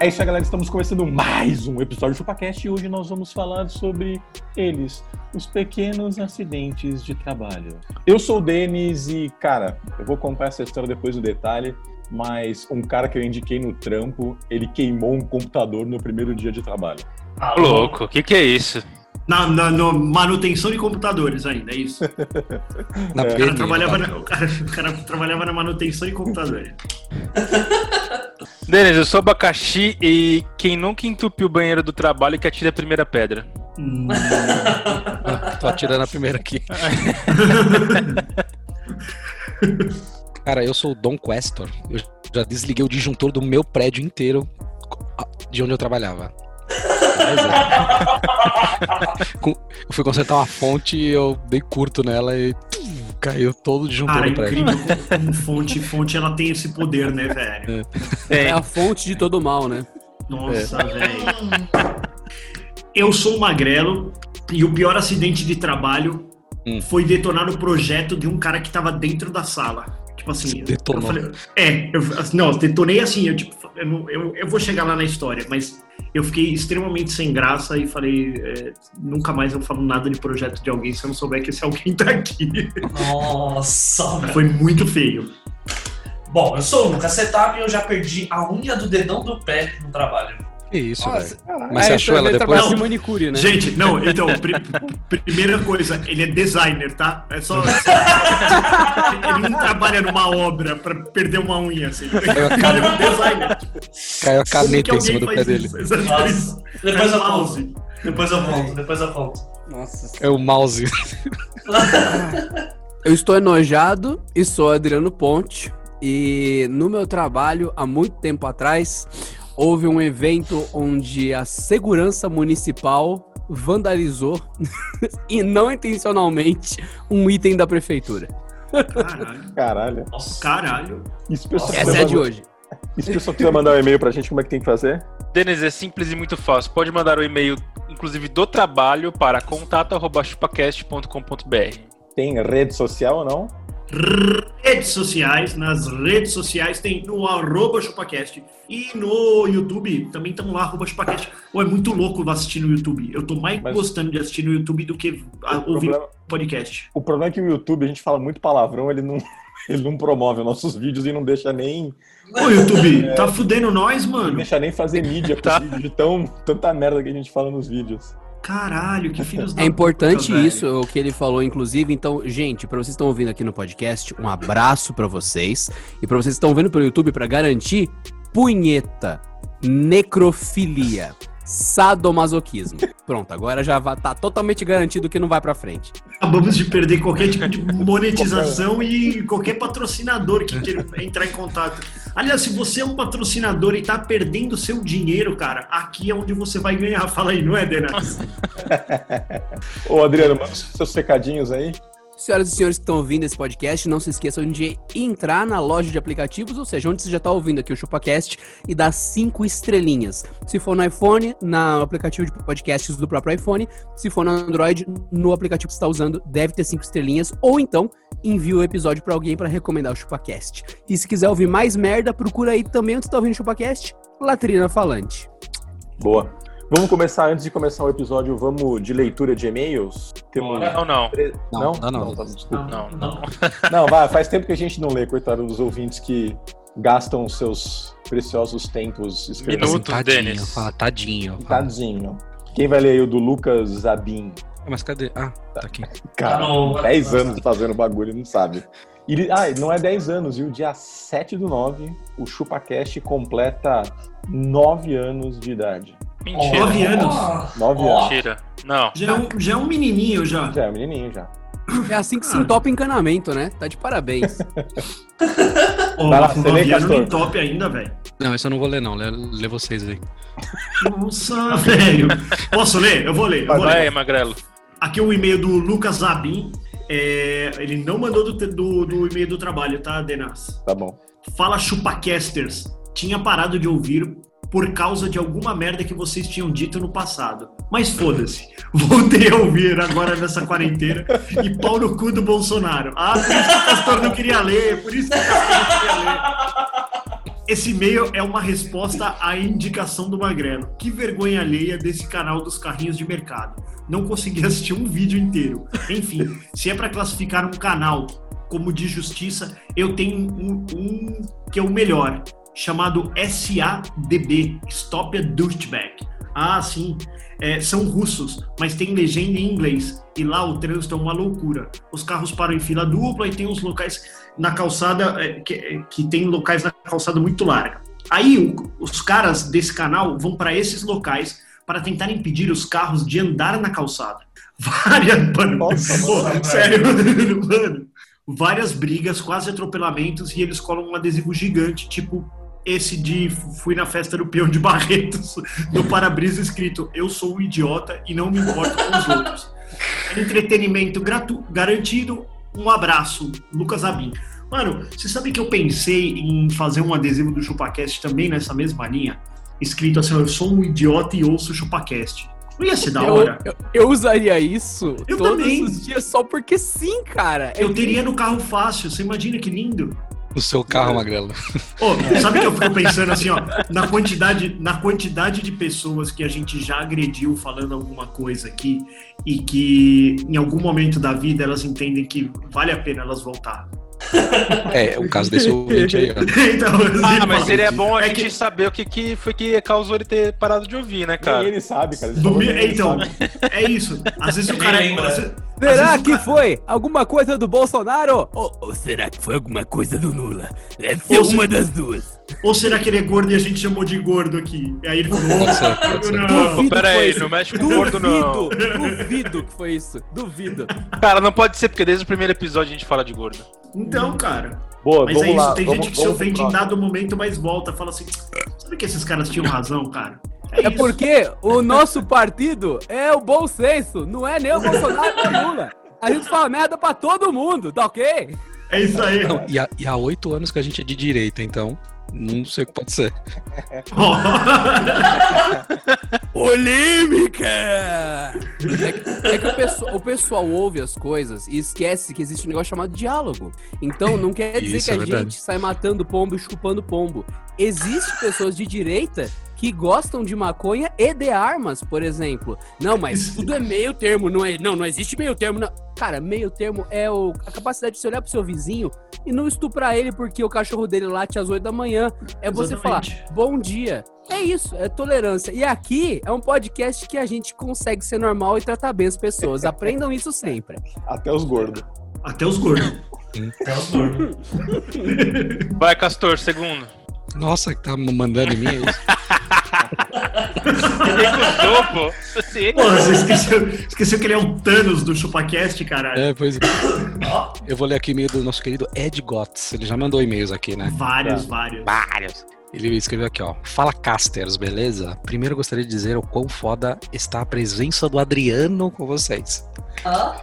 É isso aí, galera. Estamos começando mais um episódio do ChupaCast e hoje nós vamos falar sobre eles, os pequenos acidentes de trabalho. Eu sou o Denis e, cara, eu vou contar essa história depois do detalhe, mas um cara que eu indiquei no trampo, ele queimou um computador no primeiro dia de trabalho. Ô, louco, o que, que é isso? Na, na- na manutenção de computadores ainda, é isso. Na É. O cara, trabalhava na, o, cara, o cara trabalhava na manutenção de computadores. Denis, eu sou abacaxi e quem nunca entupiu o banheiro do trabalho que atira a primeira pedra. Hum, Tô atirando a primeira aqui. Cara, eu sou o Dom Questor. Eu já desliguei o disjuntor do meu prédio inteiro de onde eu trabalhava. É. Eu fui consertar uma fonte e eu dei curto nela e caiu todo o disjuntor cara, do prédio. incrível como, fonte, fonte ela tem esse poder, né, velho? É a fonte de todo mal, né? Nossa, velho. Eu sou um magrelo e o pior acidente de trabalho Hum. foi detonar o projeto de um cara que tava dentro da sala. Tipo assim, Detonou. eu falei, é, eu, não, detonei assim, eu, tipo, eu, eu, eu vou chegar lá na história, mas eu fiquei extremamente sem graça e falei, é, nunca mais eu falo nada de projeto de alguém se eu não souber que esse alguém tá aqui. Nossa. Foi muito feio. Bom, eu sou o Lucas Setup e eu já perdi a unha do dedão do pé no trabalho. Que isso, Nossa, velho. Mas você achou ela depois? Não. de manicure, né? Gente, não, então, pri- primeira coisa, ele é designer, tá? É só. ele não trabalha numa obra pra perder uma unha, assim. Caiu a, Ele can- é um designer. caiu a caneta em cima do pé dele. isso? Exato. Nossa, depois Faz eu mouse. Depois eu volto, depois eu volto. Nossa. É o mouse. Eu estou enojado e sou Adriano Ponte. E no meu trabalho, há muito tempo atrás, houve um evento onde a segurança municipal vandalizou, e não intencionalmente, um item da prefeitura. Caralho. Caralho. Nossa. Caralho. Se o pessoal Nossa, Essa é a de hoje. E se o pessoal quiser mandar um e-mail pra gente, como é que tem que fazer? Denis, é simples e muito fácil. Pode mandar o e-mail, inclusive do trabalho, para contato.chupacast.com.br. Tem rede social ou não? Redes sociais, nas redes sociais tem no arroba chupacast. E no YouTube também estamos lá, arroba chupacast. Pô, é muito louco assistir no YouTube. Eu tô mais Mas- gostando de assistir no YouTube do que ouvir problema, podcast. o problema é que o YouTube, a gente fala muito palavrão, ele não, ele não promove os nossos vídeos e não deixa nem, Ô, YouTube, tá fudendo nós, não mano? deixa nem fazer mídia com Tá. os vídeos de tão, tanta merda que a gente fala nos vídeos. Caralho, que filhos da É importante puta, velho. isso, o que ele falou, inclusive. Então, gente, para vocês que estão ouvindo aqui no podcast, um abraço para vocês. E para vocês que estão vendo pelo YouTube, para garantir, punheta, necrofilia, sadomasoquismo. Pronto, agora já vai, tá totalmente garantido que não vai pra frente. Acabamos de perder qualquer tipo de monetização e qualquer patrocinador que queira entrar em contato. Aliás, se você é um patrocinador e tá perdendo seu dinheiro, cara, aqui é onde você vai ganhar. Fala aí, não é, Denas? Ô, Adriano, manda seus secadinhos aí. Senhoras e senhores que estão ouvindo esse podcast, não se esqueçam de entrar na loja de aplicativos, ou seja, onde você já está ouvindo aqui o ChupaCast e dar cinco estrelinhas. Se for no iPhone, no aplicativo de podcasts do próprio iPhone. Se for no Android, no aplicativo que você está usando, deve ter cinco estrelinhas. Ou então, envie o episódio para alguém para recomendar o ChupaCast. E se quiser ouvir mais merda, procura aí também onde você está ouvindo o ChupaCast, Latrina Falante. Boa. Vamos começar, antes de começar o episódio, vamos de leitura de e-mails? Temos Não, não. Não, não, não. tá, desculpa. Não, não. Não, vai, faz tempo que a gente não lê, coitado dos ouvintes que gastam os seus preciosos tempos escrevendo. Minutos, tadinho, Denis. fala tadinho. fala. Tadinho. Quem vai ler aí o do Lucas Zabin? Mas cadê? Ah, tá aqui. Cara, no- 10 anos fazendo bagulho, não sabe. E ele- ah, não é 10 anos, viu? Dia 7 do 9, o ChupaCast completa 9 anos de idade. Mentira. Nove anos. 9 Ó. anos. Mentira. Não. Já é, um, já é um menininho já. Já é um menininho já. É assim que se entope encanamento, né? Tá de parabéns. Pô, Vai lá, o você lê, Castor. nem top ainda, velho. Não, esse eu não vou ler, não. Lê, lê vocês aí. Nossa, velho. Posso ler? Eu vou ler. Eu vou Vai ler. aí, Magrelo. Aqui um e-mail do Lucas Zabin. É, ele não mandou do, do, do e-mail do trabalho, tá, Denas? Tá bom. Fala chupacasters. Tinha parado de ouvir por causa de alguma merda que vocês tinham dito no passado. Mas foda-se. Voltei a ouvir agora nessa quarentena e pau no cu do Bolsonaro. Ah, por isso que o Castor não queria ler, por isso que o Castor não queria ler. Esse e-mail é uma resposta à indicação do Magrelo. Que vergonha alheia desse canal dos carrinhos de mercado. Não consegui assistir um vídeo inteiro. Enfim, se é para classificar um canal como de justiça, eu tenho um, um que é o melhor, chamado SADB, Stop a Douchebag. Ah, sim. É, são russos, mas tem legenda em inglês. E lá o trânsito é uma loucura. Os carros param em fila dupla e tem uns locais na calçada é, que, que tem locais na calçada muito larga. Aí o- os caras desse canal vão para esses locais para tentar impedir os carros de andar na calçada. Várias, mano, Nossa, pô, mano. sério, mano, várias brigas, quase atropelamentos e eles colam um adesivo gigante, tipo esse de fui na festa do peão de Barretos, no para-brisa escrito eu sou um idiota e não me importo com os outros. Entretenimento gratu garantido. Um abraço, Lucas Abin. Mano, você sabe que eu pensei em fazer um adesivo do ChupaCast também nessa mesma linha? Escrito assim, eu sou um idiota e ouço o ChupaCast. Não ia ser da Eu, hora? eu, eu usaria isso Eu todos também. os dias só porque sim, cara. É Eu teria no carro fácil, você imagina que lindo? No seu carro, Magrelo. Ô, sabe que eu fico pensando assim, ó, na quantidade, na quantidade de pessoas que a gente já agrediu falando alguma coisa aqui e que em algum momento da vida elas entendem que vale a pena elas voltar. É, o caso desse ouvinte aí, ó. então, Ah, mas seria bom a É gente que- saber o que, que foi que causou ele ter parado de ouvir, né, Nem cara? ele sabe, cara. Ele então, sabe. é isso. Às vezes o Nem cara. lembra. às vezes- Será que cara- foi alguma coisa do Bolsonaro? Ou, ou será que foi alguma coisa do Lula? Deve ser Ou se- uma das duas. Ou será que ele é gordo e a gente chamou de gordo aqui? E aí ele falou, Pode ser, pode ser. não. Duvido pera que foi aí, isso. não mexe com o gordo, não. Duvido, duvido que foi isso. Duvido. Cara, não pode ser, porque desde o primeiro episódio a gente fala de gordo. Então, cara. Boa, Mas vamos é isso, lá. tem vamos, gente que se ofende em dado momento, mas volta, fala assim, sabe que esses caras tinham razão, cara? É isso. porque o nosso partido é o bom senso, não é nem o Bolsonaro nem o Lula. A gente fala merda pra todo mundo, tá ok? É isso aí. Não, e, há, e há oito anos que a gente é de direita, então não sei o que pode ser. Polêmica! É que, é que o, pessoal, o pessoal ouve as coisas e esquece que existe um negócio chamado diálogo. Então não quer dizer Isso que é a verdade. gente sai matando pombo e chupando pombo. Existem pessoas de direita que gostam de maconha e de armas, por exemplo. Não, mas tudo é meio termo, não é? Não, não existe meio termo. Não. Cara, meio termo é o- a capacidade de você olhar pro seu vizinho e não estuprar ele porque o cachorro dele late às 8 da manhã. É você falar, Exatamente. bom dia. É isso, é tolerância. E aqui é um podcast que a gente consegue ser normal e tratar bem as pessoas. Aprendam isso sempre. Até os gordos. Até os gordos. É os gordos. Vai, Castor, segundo. Nossa, que tá mandando em mim é isso. Recusou, pô. Pô, você esqueceu, esqueceu que ele é um Thanos do ChupaCast, caralho. É, pois é. Eu vou ler aqui e-mail do nosso querido Ed Gotts. Ele já mandou e-mails aqui, né? Vários, vários. Vários. Ele escreveu aqui, ó. Fala casters, beleza? Primeiro eu gostaria de dizer o quão foda está a presença do Adriano com vocês. ó.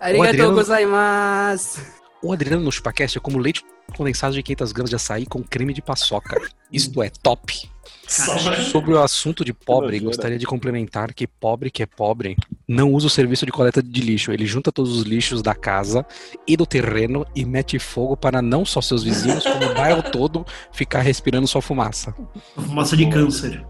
Arigatou Adriano- gozaimasu. O Adriano no Chupacast é como leite condensado de 500 gramas de açaí com creme de paçoca. Isto é top. Sobre o assunto de pobre, gostaria de complementar que pobre que é pobre não usa o serviço de coleta de lixo. Ele junta todos os lixos da casa e do terreno e mete fogo para não só seus vizinhos, como o bairro todo ficar respirando sua fumaça. Fumaça de câncer.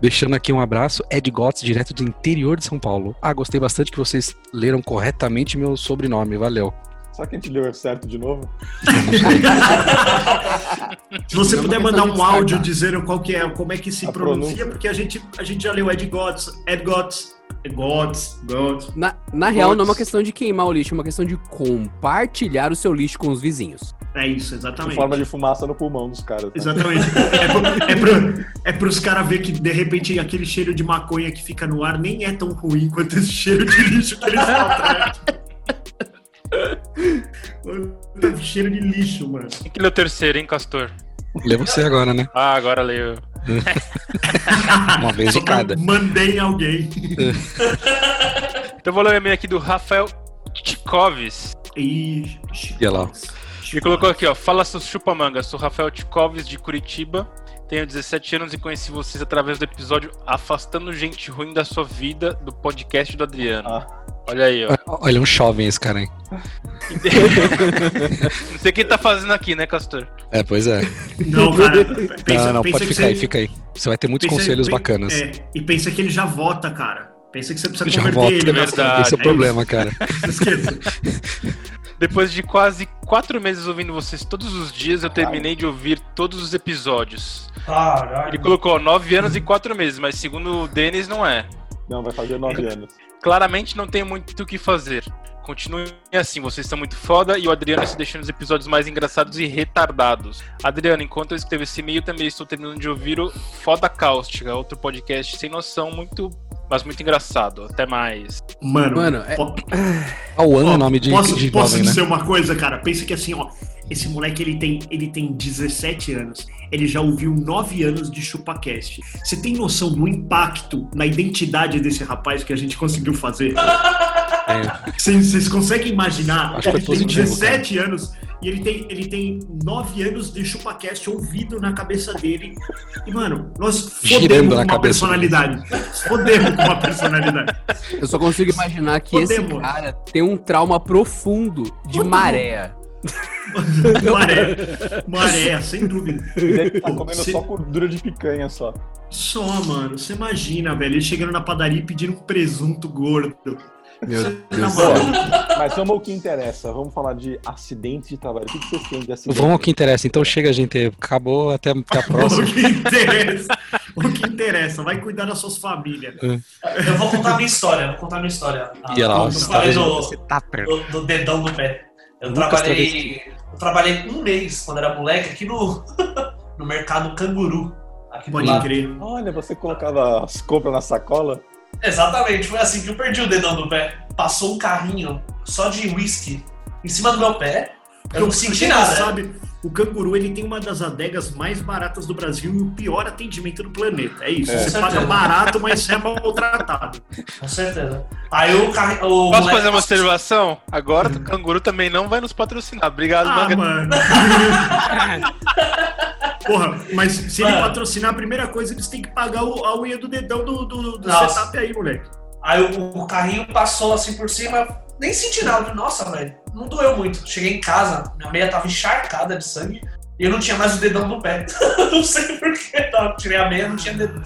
Deixando aqui um abraço, Ed Gotts, direto do interior de São Paulo. Ah, gostei bastante que vocês leram corretamente meu sobrenome, valeu. Será que a gente leu certo de novo? Se você É puder mandar um áudio dizendo qual que é, como é que se A pronuncia, pronúncia. porque a gente, a gente já leu Ed Gods, Ed Ed Gods, Gods. Na, na real, não é uma questão de queimar o lixo, é uma questão de compartilhar o seu lixo com os vizinhos. É isso, Em exatamente. forma de fumaça no pulmão dos caras. né? Exatamente. É, pro, é, pro, é pros caras ver que de repente aquele cheiro de maconha que fica no ar nem é tão ruim quanto esse cheiro de lixo que eles falam. Tá cheiro de lixo, mano. Quem que leu o terceiro, hein, Castor? Lê você agora, né? Ah, agora leio. Uma vez de cada. Mandei alguém. Então vou ler o e-mail aqui do Rafael Tikoves. Ih, Ia lá. Ele colocou aqui, ó. Fala seus chupa-manga. Sou Rafael Tikoves de Curitiba. Tenho 17 anos e conheci vocês através do episódio Afastando Gente Ruim da Sua Vida, do podcast do Adriano. Ah. Olha aí, ó. Olha, um jovem esse cara, hein? Não sei quem tá fazendo aqui, né, Castor? É, pois é. Não, cara. Pensa, não, não, pensa pode que ficar aí, fica aí. Você vai ter muitos pensa- conselhos pen- bacanas. É, e pensa que ele já vota, cara. Pensa que você precisa Já converter volta, ele, né? verdade. Esse é o É problema, cara. Não esqueça. Depois de quase quatro meses ouvindo vocês todos os dias, eu terminei de ouvir todos os episódios. Ele Caralho. colocou nove anos e quatro meses, mas segundo o Denis, não é. Não, vai fazer nove anos. Claramente não tem muito o que fazer. Continuem assim, vocês são muito foda e o Adriano está deixando os episódios mais engraçados e retardados. Adriano, enquanto eu escrevo esse e-mail, também estou terminando de ouvir o Foda Cáustica, outro podcast sem noção, muito, mas muito engraçado. Até mais. Mano, Mano, é- po- Alwan ó, é nome de, posso, de posso jovem, né? dizer uma coisa, cara? Pensa que assim, ó. Esse moleque, ele tem, ele tem 17 anos. Ele já ouviu 9 anos de ChupaCast. Você tem noção do impacto na identidade desse rapaz que a gente conseguiu fazer? É. Vocês conseguem imaginar? Acho que ele tem positivo, 17 anos e ele tem, ele tem 9 anos de ChupaCast ouvido na cabeça dele. E, mano, nós fodemos com uma cabeça personalidade. Fodemos com uma personalidade. Eu só consigo imaginar que esse Podemos. cara tem um trauma profundo de Podemos. maré. Maré. Maré, sem dúvida. Ele tá Pô, comendo cê- só gordura de picanha só. Só, mano, você imagina, velho, ele chegando na padaria e pedindo um presunto gordo. Meu Você Deus. tá? Mas vamos ao que interessa. Vamos falar de acidente de trabalho. O que vocês têm de acidente? Vamos ao que interessa. Então chega, gente. Acabou. Até, até a próxima. O que interessa. O que interessa, vai cuidar das suas famílias. Eu vou contar a minha história, vou contar a minha história. E ela, Ah, eu você falei tá do, você tá perto. do, do dedão do pé. Eu Lucas trabalhei, eu trabalhei um mês quando era moleque aqui no, no mercado Canguru. Aqui do Pode lado. crer. Olha, você colocava as compras na sacola? Exatamente, foi assim que eu perdi o dedão do pé. Passou um carrinho só de whisky em cima do meu pé. Eu não senti nada. né? sabe, o canguru ele tem uma das adegas mais baratas do Brasil e o pior atendimento do planeta. É isso. É. Você paga barato, mas você é maltratado. Com certeza. Aí o carrinho. O Posso moleque- fazer uma observação? Agora o canguru também não vai nos patrocinar. Obrigado, Ah, mano. Porra, mas se ele Mano. patrocinar, a primeira coisa, eles têm que pagar o- a unha do dedão do, do, do setup aí, moleque. Aí o, o carrinho passou assim por cima, nem senti nada. Nossa, velho, não doeu muito. Cheguei em casa, minha meia tava encharcada de sangue e eu não tinha mais o dedão do pé. não sei porquê. Tirei a meia, não tinha dedão.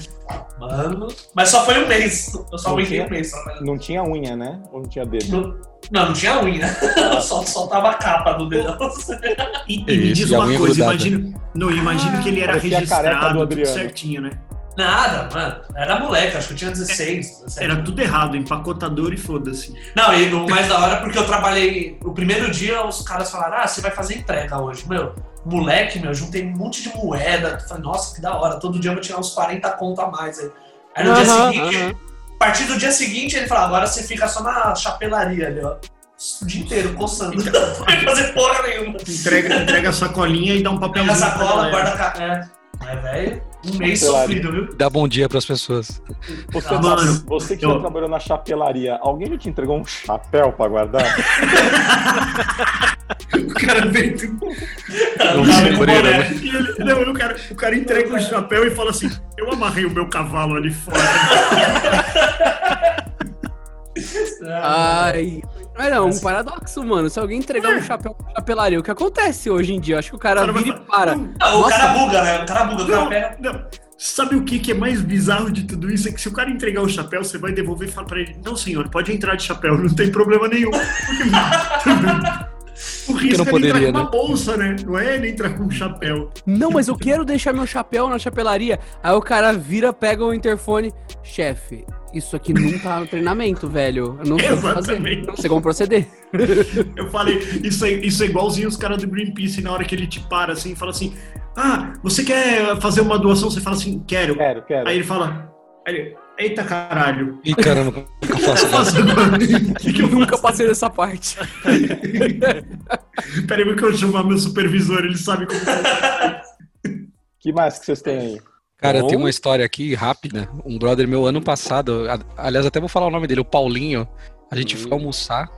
Mano. Mas só foi um mês. Eu só Não aguentei tinha? um mês. trabalhando. Não tinha unha, né? Ou não tinha dedo? Não, não, não tinha unha. só, só tava a capa do dedão. E, e me diz e uma coisa, grudada. imagino, não, imagino que ele era Parecia registrado, certinho, né? Nada, mano. Era moleque, acho que eu tinha 16. 17. Era tudo errado, empacotador e foda-se. Não, e o mais da hora é porque eu trabalhei. O primeiro dia os caras falaram: Ah, você vai fazer entrega hoje. Meu, moleque, meu, juntei um monte de moeda. Falei, nossa, que da hora. Todo dia eu vou tirar uns 40 conto a mais aí. Aí no dia Aham, seguinte, aham. a partir do dia seguinte, ele falou: agora você fica só na chapelaria ali, ó. O dia inteiro, coçando. Não vai fazer porra nenhuma. Entrega, entrega a sacolinha e dá um Pega papelzinho. a pra sacola, guarda a ca... É. Mas, velho, um mês sofrido, viu? Dá bom dia pras pessoas. Você, Ah, mano, você que eu- já trabalhou na chapelaria, alguém já te entregou um chapéu pra guardar? O cara vem. Não é. E ele- não, o cara, o cara entrega o chapéu e fala assim: Eu amarrei o meu cavalo ali fora. Ai. Mas não, um paradoxo, mano. Se alguém entregar um chapéu pra chapelaria, o que acontece hoje em dia? Acho que o cara, O cara vai vira e falar, para. "Não, o cara buga, né? O cara buga, o cara Não, pega. não. Sabe o que, que é mais bizarro de tudo isso? É que se o cara entregar o chapéu, você vai devolver e fala pra ele: Não, senhor, pode entrar de chapéu, não tem problema nenhum. o risco não é ele poderia, entrar com uma né? bolsa, né? Não é ele entrar com um chapéu. Não, mas eu quero deixar meu chapéu na chapelaria. Aí o cara vira, pega o interfone. Chefe, isso aqui não tá no treinamento, velho. Eu não. Exatamente. Não sei como proceder. Eu falei, isso é, isso é igualzinho os caras do Greenpeace na hora que ele te para assim e fala assim: Ah, você quer fazer uma doação? Você fala assim, quero. Quero, quero. Aí ele fala. Aí ele, Eita caralho. Ih, caramba, como que eu O que eu faço? que que eu Nunca passei dessa parte. Peraí que eu chamar meu supervisor, ele sabe como que mais que vocês têm aí? Cara, eu tenho uma história aqui rápida. Um brother meu ano passado, aliás, até vou falar o nome dele, o Paulinho. A gente foi almoçar.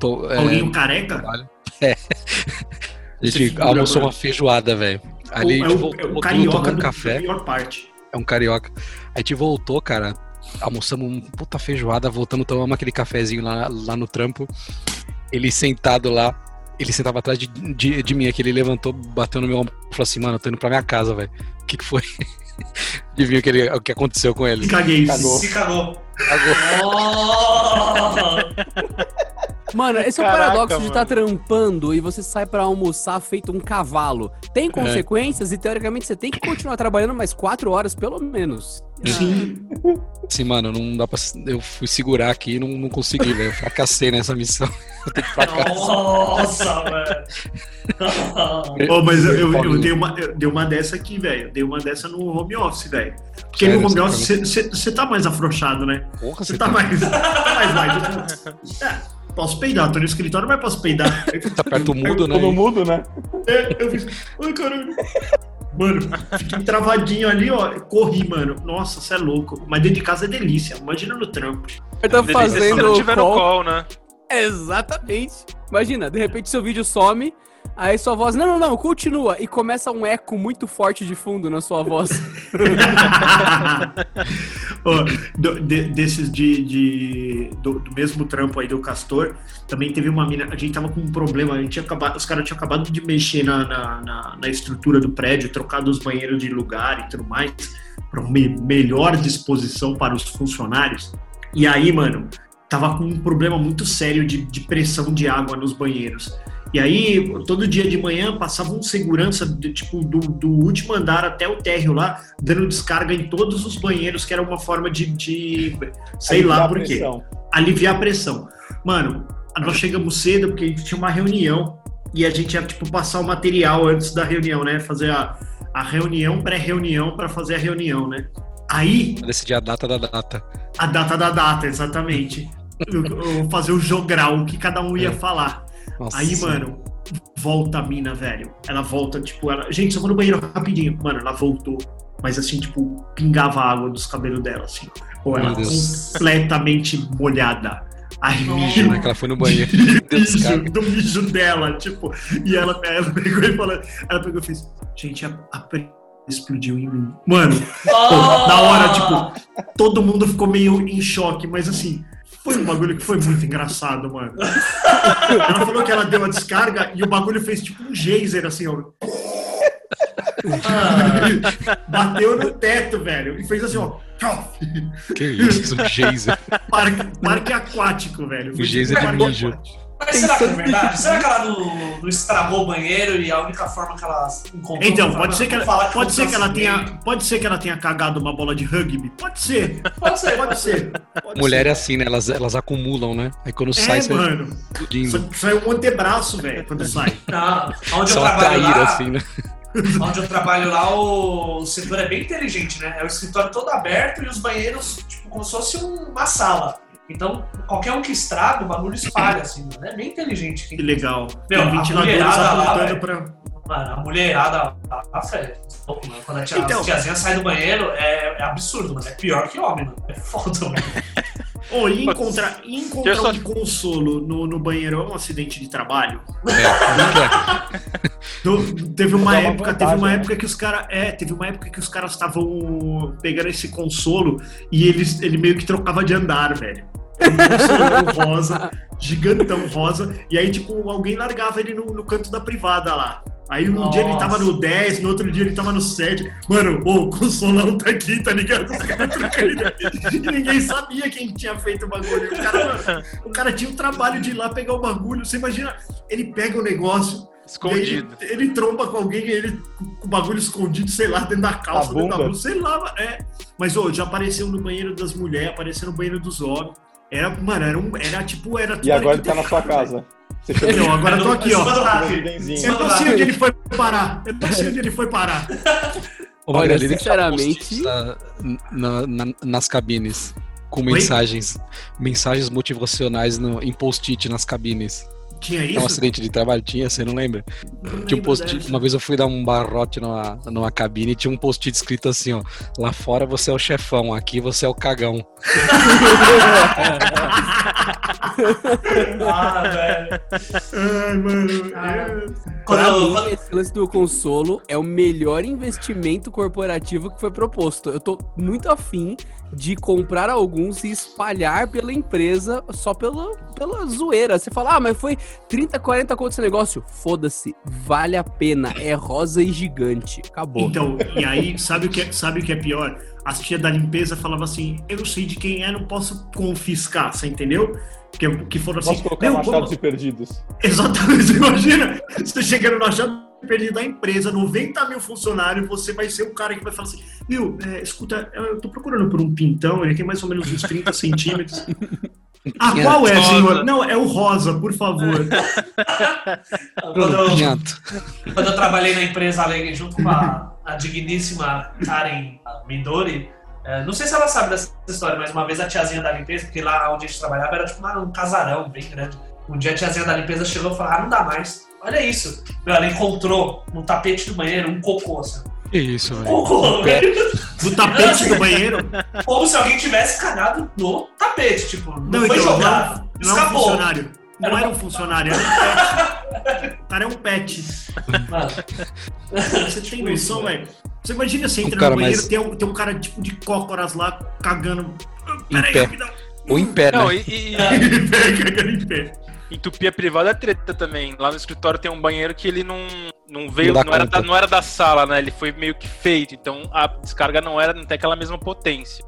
tô- é, Paulinho careca? trabalho. É. A gente figura, almoçou mano. uma feijoada, velho. Ali é a gente o, voltou é o carioca do, café. pior parte. É um carioca. A gente voltou, cara. Almoçamos um puta feijoada, voltando, tomamos aquele cafezinho lá, lá no trampo. Ele sentado lá, ele sentava atrás de, de, de mim aqui, ele levantou, bateu no meu ombro e falou assim, mano, eu tô indo pra minha casa, velho. O que que foi? Adivinha o que, ele- o que aconteceu com ele? Caguei. Cagou. Se cagou. Mano, esse é o Caraca, paradoxo de mano. estar trampando e você sai pra almoçar feito um cavalo. Tem consequências e teoricamente você tem que continuar trabalhando mais quatro horas pelo menos. Sim. Assim, mano, não dá pra. Eu fui segurar aqui e não, não consegui, velho. Eu fracassei nessa missão. Eu tenho que casa. Nossa, velho. Ô, mas eu, eu, eu dei, uma, eu dei uma dessa aqui, velho. Eu dei uma dessa no home office, velho. Porque Sério, no home office você tá mais afrouxado, né? Porra, Você tá mais. tá mais light. Tipo, é, posso peidar, tô no escritório, mas posso peidar. tá perto do mudo, né? Todo mundo, né? É, eu fiz. Ai, caralho. Mano, fiquei travadinho ali, ó. Corri, mano. Nossa, você é louco. Mas dentro de casa é delícia. Imagina no trampo. Ele tá Delícia se fazendo não tiver no call. call, né? Exatamente. Imagina, de repente seu vídeo some, aí sua voz, não, não, não, continua, e começa um eco muito forte de fundo na sua voz. Ó, do- de- desses de, de- do, do mesmo trampo aí do Castor, também teve uma mina. A gente tava com um problema, a gente tinha acabado, os caras tinham acabado de mexer na, na, na- na estrutura do prédio, trocado os banheiros de lugar e tudo mais, para uma me- melhor disposição para os funcionários. E aí, mano, tava com um problema muito sério de, de pressão de água nos banheiros. E aí, todo dia de manhã, passava um segurança, de, tipo, do, do último andar até o térreo lá, dando descarga em todos os banheiros, que era uma forma de, de sei Aliviar lá a por quê, pressão. aliviar a pressão. Mano, nós chegamos cedo porque a gente tinha uma reunião e a gente ia, tipo, passar o material antes da reunião, né? Fazer a, a reunião, pré-reunião, para fazer a reunião, né? Aí, Pra decidir a data da data. a data da data, exatamente. Fazer o jogral, o que cada um ia É. falar. Nossa, Aí, mano, volta a mina, velho. Ela volta, tipo, ela. Gente, só vou no banheiro rapidinho. Mano, ela voltou. Mas assim, tipo, pingava água dos cabelos dela, assim. Ou ela Deus. completamente molhada. Aí, Mijo, né? Que ela foi no banheiro. Deu mijo, do mijo dela, tipo. E ela, ela pegou e falou. Ela pegou e fez. Gente, a, a explodiu em mim. Mano, na hora, tipo, todo mundo ficou meio em choque, mas assim, foi um bagulho que foi muito engraçado, mano. Ela falou que ela deu a descarga e o bagulho fez tipo um geyser, assim, ó. Bateu no teto, velho. E fez assim, ó. Que isso, um geyser. Parque, parque aquático, velho. Foi O geyser tipo um mijo. aquático. Mas será que é verdade? Será que ela não, não estragou o banheiro e a única forma que ela encontrou Então, foi pode ser que ela, falar pode ser que ela tenha, pode ser que ela tenha cagado uma bola de rugby. Pode ser, Pode ser, pode ser. pode Mulher ser. é assim, né? Elas, elas acumulam, né? Aí quando sai, É, sai mano. explodindo. Sai- Sai um antebraço, velho, quando sai. Não, onde eu Só a trabalho traíra, lá, assim, né? onde eu trabalho lá, o, o setor é bem inteligente, né? É o escritório todo aberto e os banheiros, tipo, como se fosse uma sala. Então, qualquer um que estraga, o bagulho espalha, assim, mano. É bem inteligente. Que legal. Meu, Tem a ventiladores mulherada lá, apontando pra. Mano, a mulherada, louco, mano. Quando a, tia, Então. tiazinha sai do banheiro, é, é absurdo, mano. É pior que homem, mano. É foda, mano. Ô, e encontrar, e encontrar só- um consolo no, no banheiro é um acidente de trabalho? É, Do- teve uma época, teve uma né? época que os caras, é, teve uma época que os caras estavam pegando esse consolo e eles, ele meio que trocava de andar, velho. Um consolão rosa, gigantão rosa, e aí, tipo, alguém largava ele no, no canto da privada lá. Aí um dia ele Nossa. tava no 10, no outro dia ele tava no 7. Mano, o consolão tá aqui, tá ligado? Os caras. E ninguém sabia quem tinha feito o bagulho. O cara, o cara tinha o trabalho de ir lá pegar o bagulho. Você imagina, ele pega o negócio, Escondido. ele, ele tromba com alguém, ele com o bagulho escondido, sei lá, dentro da calça, dentro da blusa, sei lá, é. Mas, ô, já apareceu no banheiro das mulheres, apareceu no banheiro dos homens. Era, mano, era, um, era tipo, era E agora ele tá na sua casa. Você Não, agora eu tô aqui, ó. Eu não sei onde ele foi parar. Eu não sei onde ele foi parar. Olha, sinceramente- na- na- na- nas cabines. Com Oi? mensagens. Mensagens motivacionais no, em post-it nas cabines. Tinha É um isso? acidente de trabalho? Tinha, você não lembra? Não Tinha um post. Uma vez eu fui dar um barrote numa, numa cabine e tinha um post-it escrito assim, ó. Lá fora você é o chefão, aqui você é o cagão. Ah, velho. Ai, mano. Ah. é. Quando eu- mim, esse lance do consolo é o melhor investimento corporativo que foi proposto. Eu tô muito afim de comprar alguns e espalhar pela empresa só pela, pela zoeira. Você fala, ah, mas foi 30, 40 conto esse negócio. Foda-se, vale a pena. É rosa e gigante. Acabou. Então, e aí, sabe o, que é, sabe o que é pior? As tia da limpeza falavam assim: eu não sei de quem é, não posso confiscar, você entendeu? Que, que foram assim. Posso colocar "Meu, machados como- e perdidos. Exatamente, você imagina? Você chegando no achado perdido da empresa, 90 mil funcionários, você vai ser o cara que vai falar assim: Viu, é, escuta, eu tô procurando por um pintão, ele tem mais ou menos uns 30 centímetros. Ah, qual é, senhor? Não, é o rosa, por favor. quando eu-. Quando eu trabalhei na empresa Alegre junto com a, a digníssima Karen Midori, eh, não sei se ela sabe dessa história, mas uma vez a tiazinha da limpeza, porque lá onde a gente trabalhava era tipo uma- um casarão bem grande. Um dia a tiazinha da limpeza chegou e falou: Ah, não dá mais. Olha isso. Meu, ela encontrou no tapete do banheiro um cocô, assim. Que isso, velho. Velho. Do tapete do banheiro? Como se alguém tivesse cagado no tapete. Tipo, não, Não, foi então, jogado. não, não é escapou. funcionário. Não era um funcionário, era um pet. O cara é um pet. Mano, Você tem Tipo noção, velho? Você imagina você entra cara no banheiro, mais- tem, um, tem um cara tipo de cócoras lá cagando. Peraí, rapidão. Ou em pé, Não, né? e, e Em pé, cagando em pé. Entupir a privada é treta também. Lá no escritório tem um banheiro que ele não, não veio, Não era da, não era da sala, né? Ele foi meio que feito. Então a descarga não era, não tem aquela mesma potência.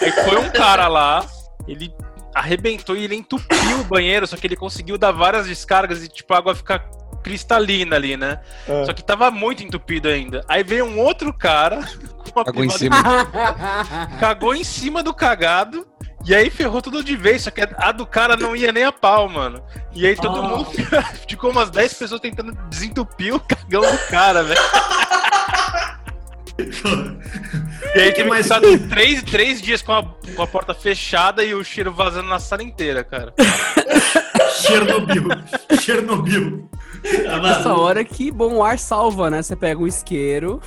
Aí foi um cara lá, ele arrebentou e ele entupiu o banheiro, só que ele conseguiu dar várias descargas e tipo a água ficar cristalina ali, né? É. Só que tava muito entupido ainda. Aí veio um outro cara com Cagou em privada- cima. cagou em cima do cagado. E aí ferrou tudo de vez, só que a do cara não ia nem a pau, mano. E aí todo Ah. mundo ficou umas 10 pessoas tentando desentupir o cagão do cara, velho. E aí teve mais que estar três, três dias com a, com a porta fechada e o cheiro vazando na sala inteira, cara. Chernobyl. Chernobyl. ah, Nessa hora que bom ar salva, né? Você pega um isqueiro,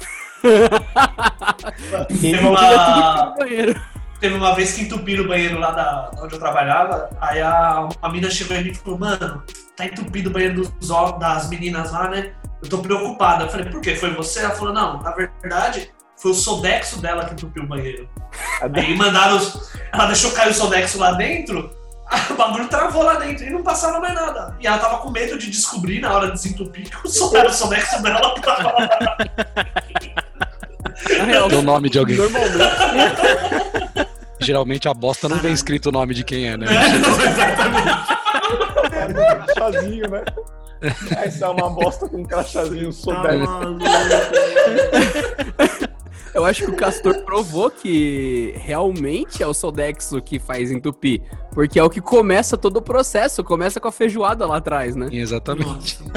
tudo uma, pro banheiro. Teve uma vez que entupiram o banheiro lá da, onde eu trabalhava, aí a, a mina chegou em mim e falou, mano, tá entupido o banheiro dos, das meninas lá, né? Eu tô preocupada. Eu falei, por quê? Foi você? Ela falou, não, na verdade, foi o Sodexo dela que entupiu o banheiro. Aí mandaram os. Ela deixou cair o Sodexo lá dentro, o bagulho travou lá dentro e não passava mais nada. E ela tava com medo de descobrir na hora de desentupir que o Sodexo, dela que tava lá. Tem o nome de alguém. Normalmente. Geralmente a bosta não vem escrito o nome de quem é, né? Crachazinho, né? Aí sai uma bosta com um crachazinho Tá maluco. Eu acho que o Castor provou que realmente é o Sodexo que faz entupir. Porque é o que começa todo o processo. Começa com a feijoada lá atrás, né? Exatamente.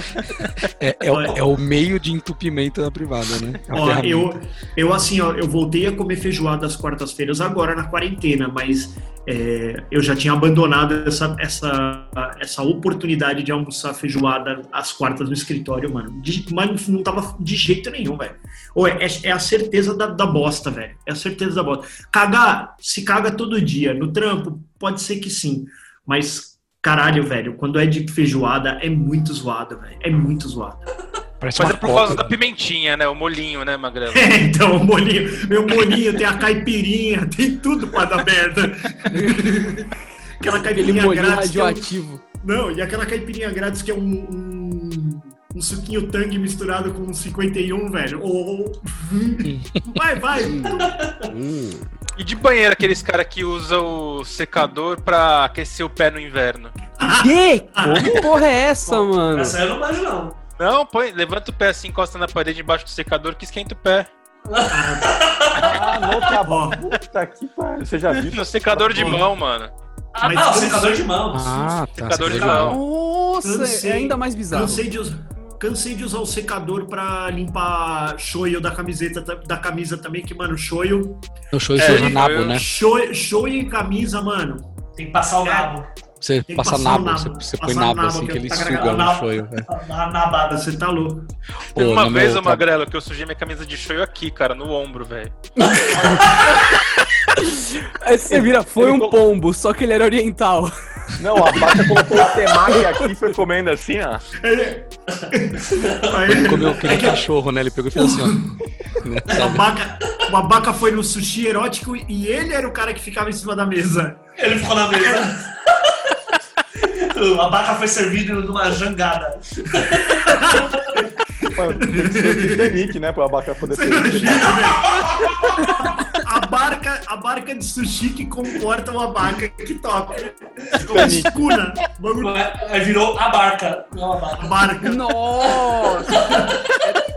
É, é o, é o meio de entupimento da privada, né? A Ó, ferramenta. eu, eu assim, ó, eu voltei a comer feijoada às quartas-feiras agora na quarentena, mas é, eu já tinha abandonado essa, essa, essa oportunidade de almoçar feijoada às quartas no escritório, mano. De- mas não tava de jeito nenhum, velho. Ou é, é- é a certeza da, da bosta, velho. É a certeza da bosta. Cagar, se caga todo dia. No trampo, pode ser que sim. Mas, caralho, velho, quando é de feijoada, é muito zoado, velho. É muito zoado. Parece Mas é por causa da pimentinha, né? O molinho, né, Magrelo? É, então, o molinho, meu molinho tem a caipirinha, tem tudo pra dar merda. aquela caipirinha grátis. que é um- radioativo. não, e aquela caipirinha grátis que é um, um, um suquinho tangue misturado com um 51, velho. Oh, vai, vai. E de banheiro, aqueles caras que usam o secador pra aquecer o pé no inverno. Que? Que porra é essa, mano? Essa eu não manjo, não. Não, põe, levanta o pé assim, encosta na parede embaixo do secador que esquenta o pé. Ah, não tá bom. Puta que pariu. Você já viu? No secador de mão, mano. Ah, Mas não, secador se- de mão. Ah, tá. Secador de secador mão. Eu Nossa, sei. é ainda mais bizarro. Cansei de usar. Cansei de usar o secador pra limpar shoyu da camiseta da camisa também, que, mano, shoyu. O show É, é, eu- nabo, né? Shoyu, shoyu em camisa, mano. Tem que passar o nabo. Você passa nabo, nabo, você, você põe passar nabo, nabo, assim, que ele tá suga no shoyu. né? Na nabada. Você tá louco. Pô, uma vez, meu ô Magrelo, que eu sujei minha camisa de shoyu aqui, cara, no ombro, velho. Aí você vira, foi um pombo, só que ele era oriental. Não, a Baca colocou o temaki aqui e foi comendo assim, ó. Aí, Comeu que nem cachorro, né? Ele pegou e fez assim, ó. O, abaca, o abaca foi no sushi erótico e ele era o cara que ficava em cima da mesa. Ele ficou na mesa. A vaca foi servida numa jangada. Tem que ser o Titanic, né? Pra Baca poder velho? A barca, a barca de sushi que comporta o abaca, que top. Como escuna. Aí virou a barca. Não a vaca. a barca. Nossa!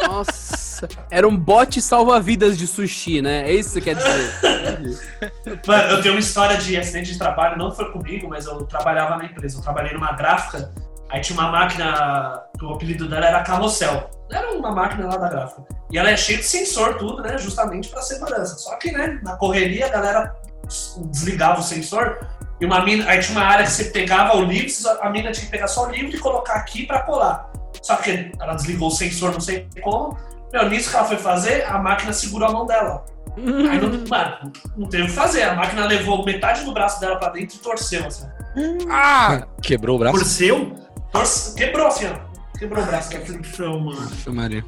Nossa! Era um bote salva-vidas de sushi, né? É isso que você quer dizer. Mano, eu tenho uma história de acidente de trabalho, não foi comigo, mas eu trabalhava na empresa. Eu trabalhei numa gráfica, aí tinha uma máquina, que o apelido dela era carrossel. Era uma máquina lá da gráfica. E ela é cheia de sensor, tudo, né? Justamente pra segurança. Só que, né, na correria, a galera desligava o sensor. E uma mina, aí tinha uma área que você pegava o livro, a mina tinha que pegar só o livro e colocar aqui pra colar. Só que ela desligou o sensor, não sei como. Meu, nisso que ela foi fazer, a máquina segurou a mão dela. Aí não, mano, não teve o que fazer. A máquina levou metade do braço dela pra dentro e torceu, assim. Ah! Quebrou o braço? Torceu? Torce- quebrou, assim, ó. Quebrou o braço. Que aflição, mano. Maria.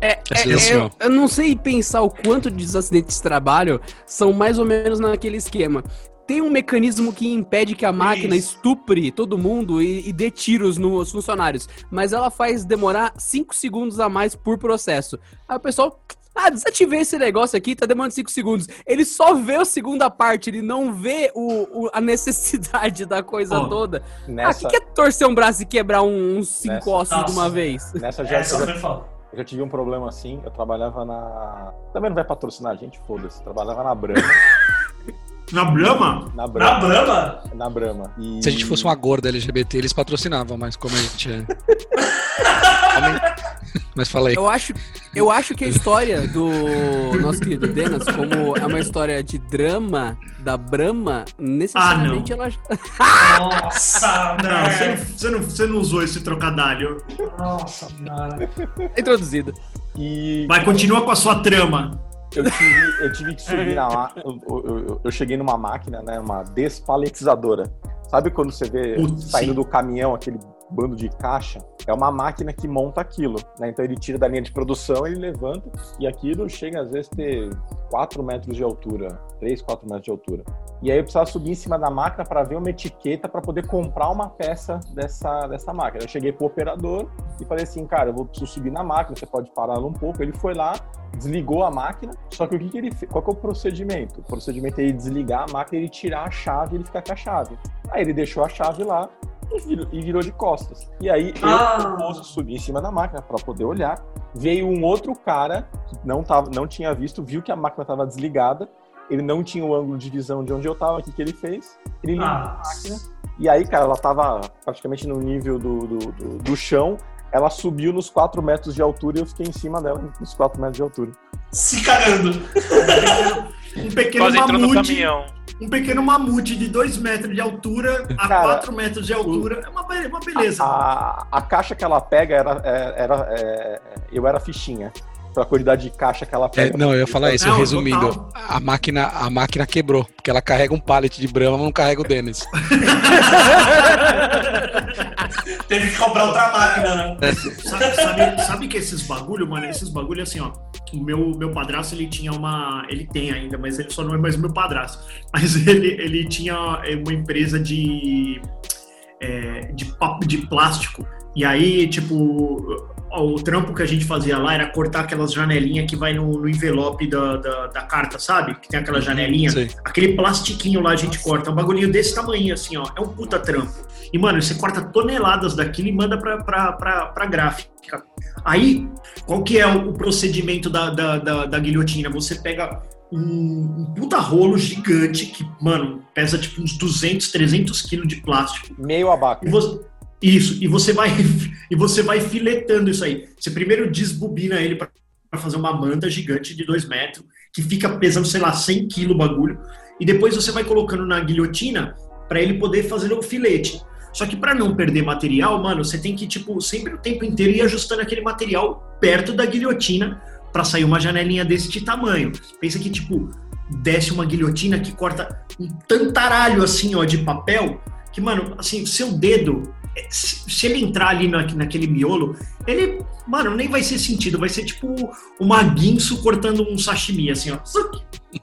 É, é, é eu, eu não sei pensar o quanto de acidentes de trabalho são mais ou menos naquele esquema. Tem um mecanismo que impede que a máquina Isso. estupre todo mundo e, e dê tiros nos funcionários, mas ela faz demorar 5 segundos a mais por processo. Aí o pessoal, ah, desativei esse negócio aqui, tá demorando 5 segundos. Ele só vê a segunda parte, ele não vê o, o- a necessidade da coisa Ó, toda. Ah, o Nessa, que, que é torcer um braço e quebrar um- uns cinco Nessa- ossos de uma Nossa. vez? nessa já, Essa eu já, eu já tive um problema assim. Eu trabalhava na. Também não vai patrocinar a gente, foda-se. Trabalhava na Brahma. Na Brahma? Na Na Brahma. Brahma, Na Brahma. E... Se a gente fosse uma gorda LGBT, eles patrocinavam, mas como a gente é. mas fala aí. Eu acho, eu acho que a história do nosso querido Denas, como é uma história de drama da Brahma, necessariamente ela. nossa, Não, você não, você, não, você não usou esse trocadilho. Nossa, senhora. é introduzida. E Vai, continua com a sua trama. Eu tive, eu tive que subir na máquina. Eu, eu- eu- cheguei numa máquina, né? Uma despaletizadora. Sabe quando você vê Putz, saindo do caminhão aquele bando de caixa? É uma máquina que monta aquilo, né? Então ele tira da linha de produção, ele levanta e aquilo chega às vezes a ter 4 metros de altura, 3, 4 metros de altura. E aí eu precisava subir em cima da máquina para ver uma etiqueta para poder comprar uma peça dessa, dessa máquina. Eu cheguei pro operador e falei assim, cara, eu vou subir na máquina, você pode parar um pouco. Ele foi lá, desligou a máquina, só que o que, que ele fez? Qual que é o procedimento? O procedimento é ele desligar a máquina, ele tirar a chave e ele ficar com a chave. Aí ele deixou a chave lá e virou, e virou de costas. E aí eu Ah. propus subir em cima da máquina para poder olhar. Veio um outro cara que não, tava, não tinha visto, viu que a máquina estava desligada. Ele não tinha o ângulo de visão de onde eu tava, o que, que ele fez? Ele ligou a Ah, máquina. E aí, cara, ela tava praticamente no nível do, do, do- do chão. Ela subiu nos 4 metros de altura e eu fiquei em cima dela, nos 4 metros de altura. se cagando. Um pequeno Quase entrou no mamute. caminhão. Um pequeno mamute de 2 metros de altura a Cara, 4 metros de altura. É uma, uma beleza. A, a caixa que ela pega era. é, era é, eu era fichinha. Pela quantidade de caixa que ela É, pega. não, eu ia falar isso, Não, resumindo. total. A máquina, a máquina quebrou, porque ela carrega um pallet de Brahma, mas não carrega o Dennis. Teve que comprar outra máquina, né? Sabe, sabe, sabe que esses bagulho, mano, esses bagulho assim, ó. O meu, meu padrasto, ele tinha uma. Ele tem ainda, mas ele só não é mais meu padrasto. Mas ele, ele tinha é, uma empresa de. é, de, de plástico. E aí, tipo, o trampo que a gente fazia lá era cortar aquelas janelinhas que vai no, no envelope da, da, da carta, sabe? Que tem aquela janelinha. Sei. Aquele plastiquinho lá a gente corta, um bagulhinho desse tamanho, assim, ó. É um puta trampo. E, mano, você corta toneladas daquilo e manda pra, pra, pra, pra gráfica. Aí, qual que é o, o procedimento da, da, da, da guilhotina? Você pega um, um puta rolo gigante que, mano, pesa tipo uns 200, 300 quilos de plástico. Meio abaca. E você, Isso, e você vai e você vai filetando isso aí. Você primeiro desbobina ele para fazer uma manta gigante de 2 metros, que fica pesando, sei lá, 100 quilos o bagulho, e depois você vai colocando na guilhotina para ele poder fazer o filete. Só que para não perder material, mano, você tem que tipo sempre o tempo inteiro ir ajustando aquele material perto da guilhotina para sair uma janelinha desse tamanho. Pensa que tipo desce uma guilhotina que corta um tantaralho assim, ó, de papel, que mano, assim, seu dedo se ele entrar ali na, naquele miolo, ele, mano, nem vai ser sentido, vai ser tipo uma guinso cortando um sashimi, assim, ó.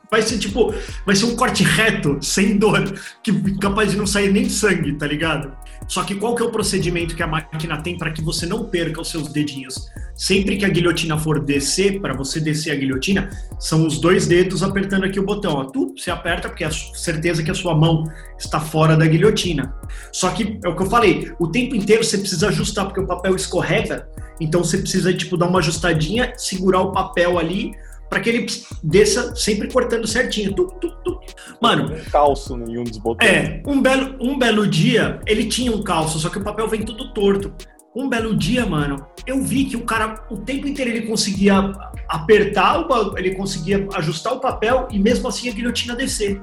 Vai ser tipo, vai ser um corte reto, sem dor, que capaz de não sair nem sangue, tá ligado? Só que qual que é o procedimento que a máquina tem para que você não perca os seus dedinhos? Sempre que a guilhotina for descer, para você descer a guilhotina, são os dois dedos apertando aqui o botão. Tu, você aperta porque é certeza que a sua mão está fora da guilhotina. Só que é o que eu falei, o tempo inteiro você precisa ajustar porque o papel escorrega, então você precisa tipo dar uma ajustadinha, segurar o papel ali para que ele desça sempre cortando certinho. Tu, tu, tu. Mano, Um calço em um dos botões. é, um belo, um belo dia, ele tinha um calço, só que o papel vem tudo torto. Um belo dia, mano, eu vi que o cara, o tempo inteiro ele conseguia apertar, ele conseguia ajustar o papel e mesmo assim a guilhotina descer.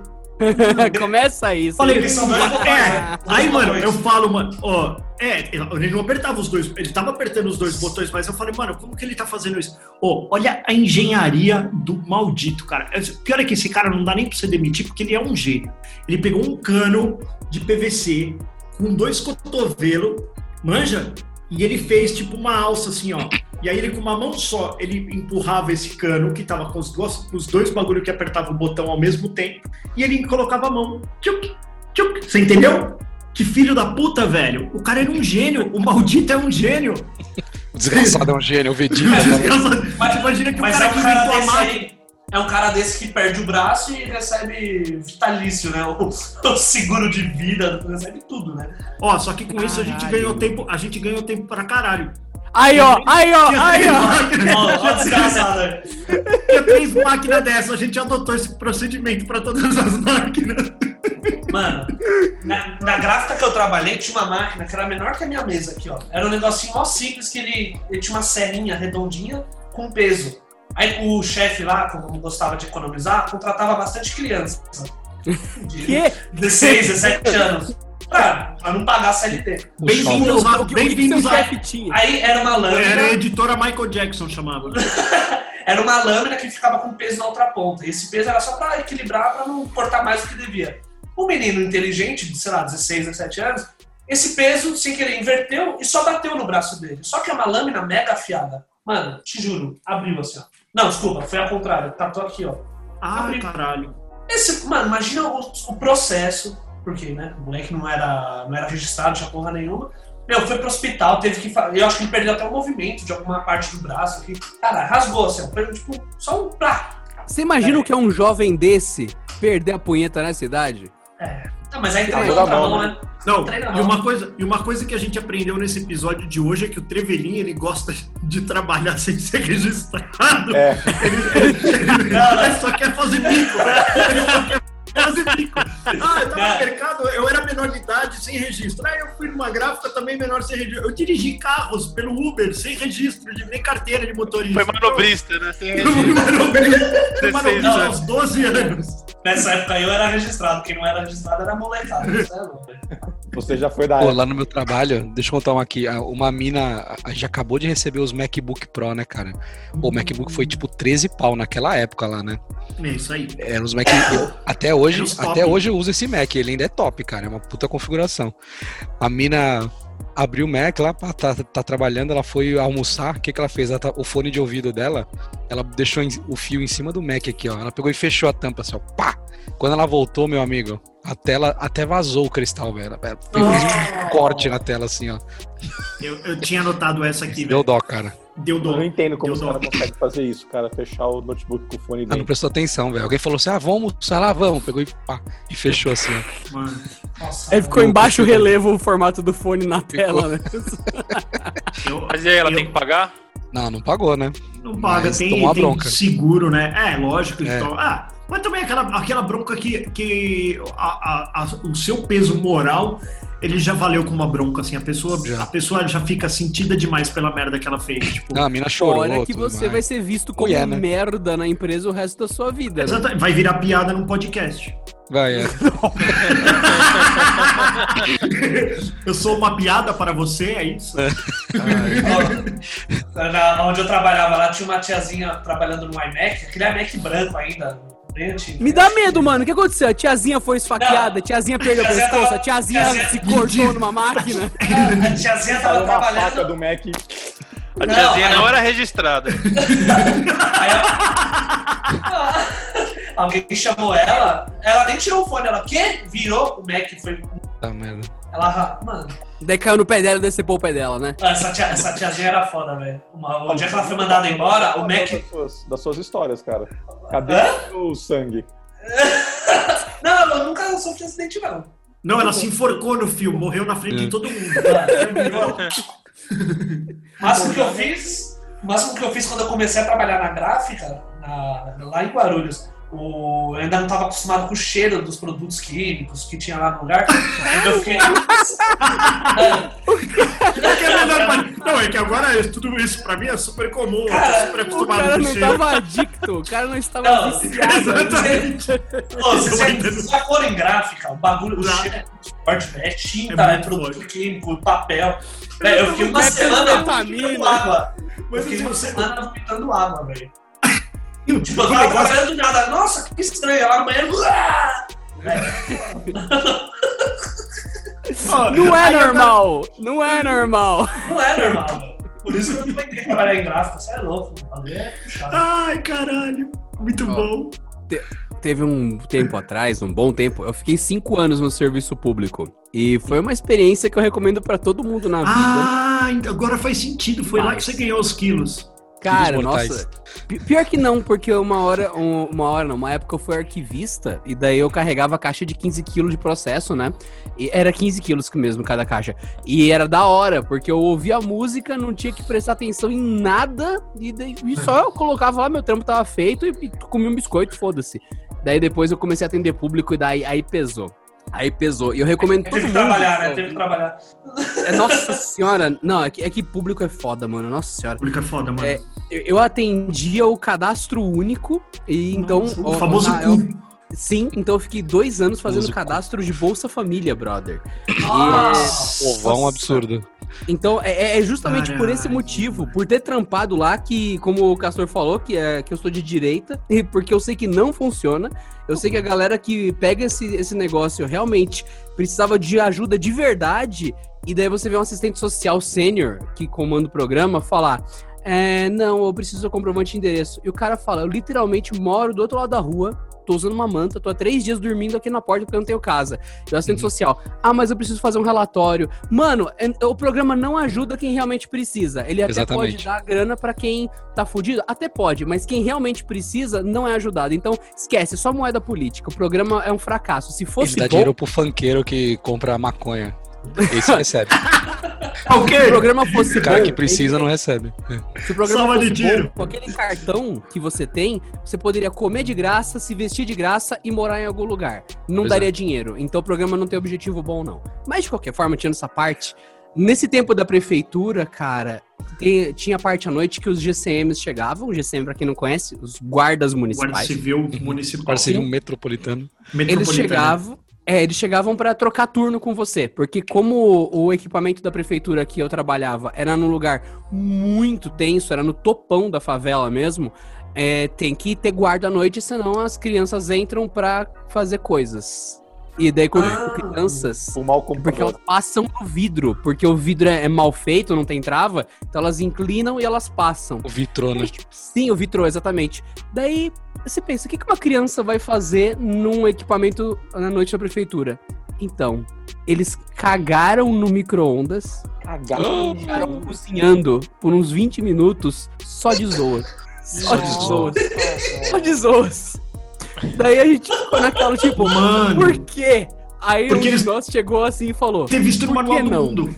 Começa isso. Falei, Eles são dois é, aí, mano, eu falo, mano, ó, é, ele não apertava os dois, ele tava apertando os dois botões, mas eu falei, mano, como que ele tá fazendo isso? Ó, olha a engenharia do maldito, cara. O Pior é que esse cara não dá nem pra você demitir, porque ele é um gênio. Ele pegou um cano de PVC com dois cotovelos, manja, e ele fez tipo uma alça assim, ó. E aí ele com uma mão só, ele empurrava esse cano que tava com os dois, os dois bagulhos que apertava o botão ao mesmo tempo, e ele colocava a mão. Tchuc, tchuc. Você entendeu? Que filho da puta, velho. O cara era um gênio. O maldito é um gênio. O desgraçado é um gênio, o Vegeta. né? Mas, Imagina que mas o cara é que um cara inventou a máquina. É um cara desse que perde o braço e recebe vitalício, né? O, o seguro de vida, recebe tudo, né? Ó, só que com isso a gente Caralho. ganhou tempo, a gente ganhou tempo pra caralho. Aí, ó, aí, ó, aí, ó. Ó, ó, desgraçado. Tinha três máquinas dessas, a gente adotou esse procedimento pra todas as máquinas. Mano, na, na gráfica que eu trabalhei, tinha uma máquina que era menor que a minha mesa aqui, ó. Era um negocinho mó simples que ele, ele tinha uma serrinha redondinha com peso. Aí o chefe lá, como gostava de economizar, contratava bastante criança. De Que? 16, 17 anos. Pra, pra não pagar a CLT. Bem-vindos a, bem-vindos a... Aí era uma lâmina. Era a editora Michael Jackson, chamava. Era uma lâmina que ficava com peso na outra ponta. E esse peso era só pra equilibrar, pra não cortar mais do que devia. O menino inteligente, de, sei lá, 16, 17 anos, esse peso, sem querer, inverteu e só bateu no braço dele. Só que é uma lâmina mega afiada. Mano, te juro, abriu assim, ó. Não, desculpa, foi ao contrário. Tá, tô aqui, ó. Ah, caralho. Esse, mano, imagina o, o processo, porque, né, o moleque não era, não era registrado, tinha porra nenhuma. Meu, foi pro hospital, teve que. Eu acho que ele perdeu até o movimento de alguma parte do braço. Que, cara, rasgou, assim, tipo, só um plá. Você imagina o que é um jovem desse perder a punheta nessa idade? Não, mas aí Tá treinou outra mão, né? né? Não, Treina e uma, coisa, e uma coisa que a gente aprendeu nesse episódio de hoje é que o Trevelin, ele gosta de trabalhar sem ser registrado. É. Ele, ele- ele- ele só quer fazer bico. Ele só quer Ah, eu tava no mercado, eu era menor de idade, sem registro. Aí eu fui numa gráfica também menor sem registro. Eu dirigi carros pelo Uber, sem registro, nem carteira de motorista. Foi manobrista, né? Sem Eu fui manobrista, fui 16 manobrista anos. aos 12 anos. Nessa época aí eu era registrado. Quem não era registrado era molecada. É louco. Você já foi da Pô, lá no meu trabalho, deixa eu contar uma aqui. a- Uma mina a- já acabou de receber os MacBook Pro, né, cara? Pô, o MacBook foi tipo 13 pau naquela época lá, né? É isso aí. Eram os Mac. até hoje, Era os top. até hoje eu uso esse Mac, ele ainda é top, cara. É uma puta configuração. A mina abriu o Mac lá, pá, tá, tá trabalhando, ela foi almoçar. O que, que ela fez? Ela tá- o fone de ouvido dela, ela deixou em- o fio em cima do Mac aqui, ó. Ela pegou e fechou a tampa assim, ó. Pá! Quando ela voltou, meu amigo, a tela até vazou o cristal, velho. Ela Fez um corte na tela assim, ó. Eu, eu tinha anotado essa aqui, Deu velho. dó, cara. Deu Eu dó. não entendo como Deu os caras conseguem fazer isso, cara. Fechar o notebook com o fone Ela não prestou atenção, velho. Alguém falou assim: ah, vamos almoçar lá, vamos. Pegou e pá, e fechou assim, ó. Mano. Nossa. Aí ficou embaixo o relevo o formato do fone na tela, né? Eu, Mas e aí, ela eu- tem que pagar? Não, não pagou, né? Não paga, Mas tem, tem seguro, né? É, lógico. É. Então, ah, mas também aquela, aquela bronca que, que a- a- a- o seu peso moral ele já valeu com uma bronca, assim. A pessoa Já. a pessoa já fica sentida demais pela merda que ela fez. Tipo, Ah, a mina chorou. Fora que você mais. vai ser visto como Mulher, né? merda na empresa o resto da sua vida. né? vai virar piada num podcast. Vai, é. Eu sou uma piada para você, é isso? Ó, na- onde eu trabalhava lá, tinha uma tiazinha trabalhando no iMac, aquele iMac branco ainda, Me dá medo, mano. O que aconteceu? A tiazinha foi esfaqueada, a tiazinha perdeu pescoço, tava- a tiazinha tiazinha- se cortou numa máquina. A, a tiazinha tava faca trabalhando. do Mac. A Não, tiazinha aí- não era registrada. Aí ela- Alguém chamou ela, ela nem tirou o fone, ela quê? Virou o Mac, foi. Tá merda. Ela, mano, Daí caiu no pé dela e decepou o pé dela, né? essa, tia, essa tiazinha era foda, velho. O dia que ela foi mandada embora, o Mac. Das suas, das suas histórias, cara. Cadê Hã? o sangue? Não, eu nunca sofri acidente, não. Não, ela se enforcou no filme, morreu na frente de todo mundo. O máximo que eu fiz. O máximo que eu fiz quando eu comecei a trabalhar na gráfica, na- lá em Guarulhos, o, eu ainda não estava acostumado com o cheiro dos produtos químicos que tinha lá no lugar. Então eu fiquei. É é Não, é que agora é- tudo isso pra mim é super comum. Eu tô super O acostumado cara com não cheiro. tava adicto, o cara não estava Não, viciado. Exatamente. Se você já for em gráfica, o bagulho, o cheiro é forte. É tinta, É é, produto forte. químico, papel. Velho, eu fiquei uma semana vomitando água. Eu Mas fiquei assim, uma você- semana vomitando água, velho. E o Tipo, eu tava trabalhando do nada. Nossa, que estranho. Lá no banheiro. uá! Não é normal, não é normal. Não é normal. Por isso que eu não queria trabalhar em gráfica. Você é louco. É. Ai, caralho. Muito Ó. bom. Teve um tempo atrás, um bom tempo, eu fiquei cinco anos no serviço público. E foi uma experiência que eu recomendo pra todo mundo na vida. Ah, agora faz sentido. Foi lá que você ganhou os quilos. Cara, nossa. pi- Pior que não, porque uma hora, um- uma hora não, uma época eu fui arquivista e daí eu carregava a caixa de 15 quilos de processo, né? E era 15 quilos mesmo cada caixa. E era da hora, porque eu ouvia a música, não tinha que prestar atenção em nada e, daí, e só eu colocava lá, meu trampo tava feito e, e comia um biscoito, foda-se. Daí depois eu comecei a atender público e daí aí pesou. Aí pesou. E eu recomendo todo Teve que mundo. trabalhar, né? Teve que trabalhar. É, nossa senhora. Não, é que, é que público é foda, mano. Nossa senhora. Público é foda, mano. É, Eu eu atendia o cadastro único e então. o famoso na- eu-. Sim, então eu fiquei dois anos fazendo cadastro de Bolsa Família, brother. Nossa. Povão absurdo. Então é, é justamente por esse Caralho. motivo, por ter trampado lá, que, como o Castor falou, que, é, que eu sou de direita, e porque eu sei que não funciona. Eu sei que a galera que pega esse, esse negócio realmente precisava de ajuda de verdade, e daí você vê um assistente social sênior que comanda o programa falar. É, não, eu preciso do comprovante de endereço. E o cara fala, eu literalmente moro do outro lado da rua, tô usando uma manta, tô há três dias dormindo aqui na porta porque eu não tenho casa. E o assistente social, ah, mas eu preciso fazer um relatório. Mano, é- o programa não ajuda quem realmente precisa. Ele até Exatamente. pode dar grana pra quem tá fudido, até pode, mas quem realmente precisa não é ajudado. Então, esquece, é só moeda política. O programa é um fracasso. Se Ele fosse dá bom, dinheiro pro funkeiro que compra maconha. Esse recebe. Ah, o se o programa fosse O cara bom, que precisa não recebe. Se o programa Salva de fosse dinheiro. bom, com aquele cartão que você tem, você poderia comer de graça, se vestir de graça e morar em algum lugar. Não Pois daria é. dinheiro. Então o programa não tem objetivo bom, não. Mas de qualquer forma, tirando essa parte, nesse tempo da prefeitura, cara, tem- tinha parte à noite que os GCMs chegavam. O GCM, pra quem não conhece, os guardas Guarda municipais. Civil Municipal. Parceria um metropolitano. Eles chegavam. É, eles chegavam pra trocar turno com você, porque como o equipamento da prefeitura que eu trabalhava era num lugar muito tenso, era no topão da favela mesmo, é, tem que ter guarda à noite, senão as crianças entram pra fazer coisas. E daí quando Ah. crianças, o porque computador. elas passam no vidro, porque o vidro é, é mal feito, não tem trava, então elas inclinam e elas passam. O vitrona. Sim, o vitrô, exatamente. Daí você pensa, o que que uma criança vai fazer num equipamento na noite da prefeitura? Então, eles cagaram no micro-ondas, Cagado. ficaram cozinhando por uns 20 minutos só de zoas. Só de zoas. Só de zoas. Daí a gente ficou naquela, tipo, Mano. por quê? Aí Porque o eles- negócio chegou assim e falou. Ter visto no Por manual do não? mundo.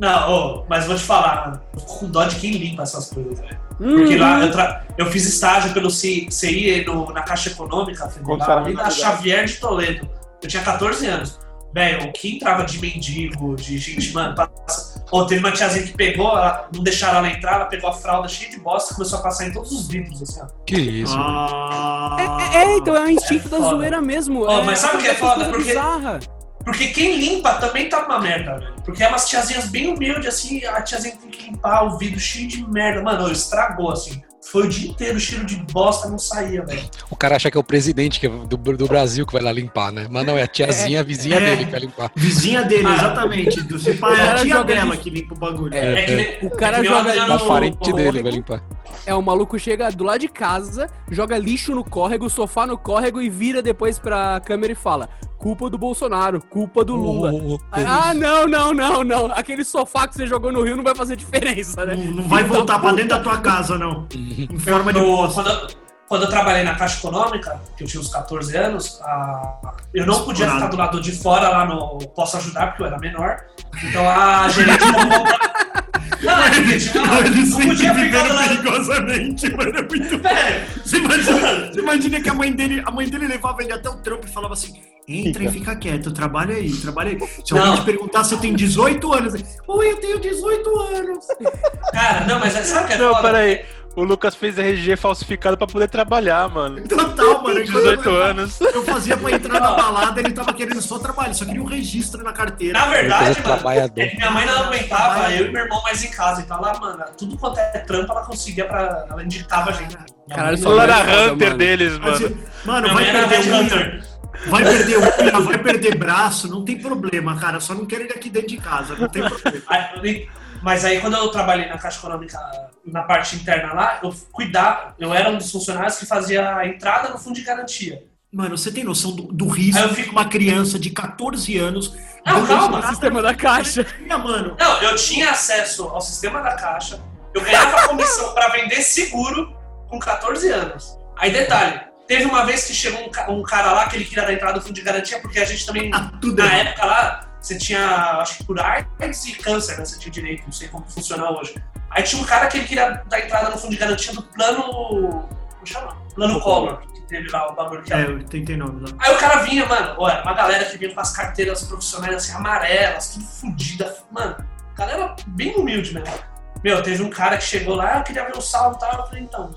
Não, ô, mas vou te falar, mano. Eu fico com dó de quem limpa essas coisas, velho. "Hum, Porque lá eu, tra- eu fiz estágio pelo C- CI no- na Caixa Econômica de idade. Xavier de Toledo. Eu tinha 14 anos. Velho, o que entrava de mendigo, de gente, mano, passa... Pô, teve uma tiazinha que pegou, ela, não deixaram ela entrar, ela pegou a fralda cheia de bosta e começou a passar em todos os vidros, assim, ó. Que isso? Ah, É, é, então é o instinto É da foda. zoeira mesmo. Ó, mas sabe o que é foda? Porque- bizarra. Porque quem limpa também tá uma merda, velho. Porque é umas tiazinhas bem humildes, assim, a tiazinha tem que limpar o vidro cheio de merda. Mano, estragou, assim. Foi o dia inteiro, o cheiro de bosta não saía, velho. O cara acha que é o presidente que é do, do Brasil que vai lá limpar, né? Mas não, é a tiazinha, a vizinha É. dele que vai limpar. vizinha dele, Ah. exatamente. Do pai, é a cara tia joga dela que limpa o bagulho. É, É O cara é joga parente no dele vai limpar. É, o maluco chega do lado de casa, joga lixo no córrego, sofá no córrego e vira depois pra câmera e fala: culpa do Bolsonaro, culpa do Lula. Oh. Ah, não, não, não, não. Aquele sofá que você jogou no Rio não vai fazer diferença, né? Não, não vai voltar pra dentro da tua casa, não. Em forma de bosta. quando, eu, trabalhei na Caixa Econômica, que eu tinha uns 14 anos, a- eu não podia ficar do lado de fora lá no Posso Ajudar, porque eu era menor. Então a gerente. Não, é uma- Ele não sempre podia ficar vivendo do lado... perigosamente, mano. É muito Velho, Você imagina, você imagina que a mãe dele, a mãe dele levava ele até o trampo e falava assim: entra e fica quieto, trabalha aí, trabalha aí. Se alguém Não. te perguntar se eu tenho 18 anos, oi, eu tenho 18 anos. Cara, não, mas é- sabe o que é Não, foda? peraí. O Lucas fez RG falsificado pra poder trabalhar, mano. Total, mano. Quando 18 eu, anos. Eu fazia pra entrar na balada, ele tava querendo só trabalhar, só queria um registro na carteira. Na verdade, é mano, é minha mãe não aguentava, eu e meu irmão mais em casa. Então lá, mano, tudo quanto é trampo ela conseguia pra. Ela indicava a gente. Caralho, O Lara foda, Hunter mano. deles, Mas, mano. Mano, minha vai mãe era perder unha, Hunter. Vai perder unha, vai perder braço, não tem problema, cara. Só não quero ele aqui dentro de casa, não tem problema. Mas aí quando eu trabalhei na Caixa Econômica, na parte interna lá, eu cuidava, eu era um dos funcionários que fazia a entrada no fundo de garantia. Mano, você tem noção do, do risco Aí eu de fico- uma criança de 14 anos. Não, calma. entrada Sistema da caixa. na mano. Não, eu tinha acesso ao sistema da Caixa, eu ganhava comissão pra vender seguro com 14 anos. Aí detalhe, teve uma vez que chegou um, um cara lá que ele queria dar entrada no fundo de garantia, porque a gente também Ah, na época lá, você tinha, acho que por AIDS e câncer, né? Você tinha direito, não sei como funciona hoje. Aí tinha um cara que ele queria dar entrada no fundo de garantia do plano. Como chama? Plano Collor, que teve lá o bagulho que É, eu tentei nome lá. Aí o cara vinha, mano, olha, uma galera que vinha com as carteiras profissionais assim, amarelas, tudo fodida. Mano, galera bem humilde mesmo. Meu, teve um cara que chegou lá, eu queria ver o saldo e tal. Eu falei, então,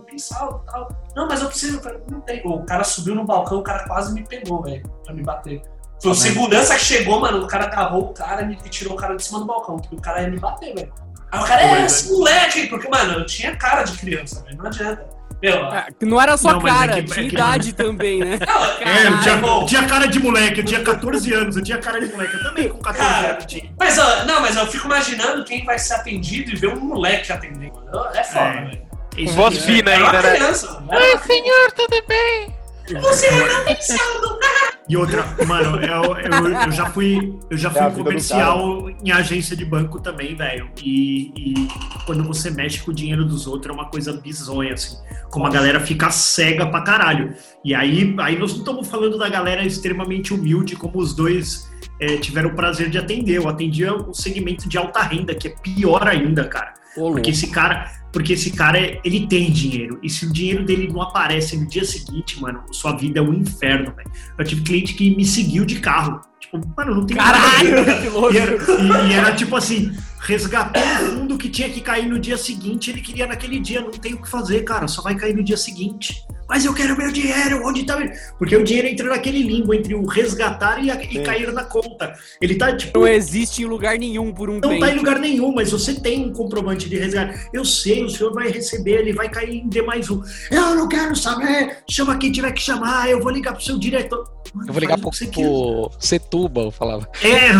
tem saldo e tal. Não, mas eu preciso. Eu falei, não tem. O cara subiu no balcão, o cara quase me pegou, velho, pra me bater. Foi o segurança que chegou, mano, o cara agarrou o cara e me- tirou o cara de cima do balcão, porque o cara ia me bater, velho. Aí o cara, é, Pois é. esse moleque, aí", porque, mano, eu tinha cara de criança, velho, não adianta. Meu, Ah, Não era só Não, é cara, que- tinha é que- idade também, né? não, É, eu tinha, eu tinha cara de moleque, eu tinha 14 anos, eu tinha cara de moleque. Eu também com 14 Cara, anos tinha. Mas, ó, não, mas eu fico imaginando quem vai ser atendido e ver um moleque atendendo. É foda, É. velho. Isso Voz fina É ainda, né? Oi, senhor, tudo bem? Você não tem saldo. E outra, mano, eu, eu, eu já fui, eu já É fui do comercial em agência de banco também, velho. E, e quando você mexe com o dinheiro dos outros é uma coisa bizonha, assim. Como a galera fica cega pra caralho. E aí, aí nós não estamos falando da galera extremamente humilde, como os dois é, tiveram o prazer de atender. Eu atendia o segmento de alta renda, que é pior ainda, cara. Porque esse cara, porque esse cara, ele tem dinheiro. E se o dinheiro dele não aparece no dia seguinte, mano, sua vida é um inferno, velho. Eu tive cliente que me seguiu de carro. Tipo, mano, não tem nada. Caralho, que louco. E era, e- e era tipo assim, resgatou o fundo que tinha que cair no dia seguinte, ele queria naquele dia, não tem o que fazer, cara, só vai cair no dia seguinte. Mas eu quero meu dinheiro, onde tá meu... Porque o dinheiro entra naquele limbo entre o resgatar e, a- e cair na conta. Ele tá, tipo, Não existe em lugar nenhum por um não tempo. tá em lugar nenhum, mas você tem um comprovante de resgate. Eu sei, o senhor vai receber, ele vai cair em D mais um. Eu não quero saber, chama quem tiver que chamar, eu vou ligar pro seu diretor. Mano, Eu vou ligar o pro, Setúbal, eu falava. É,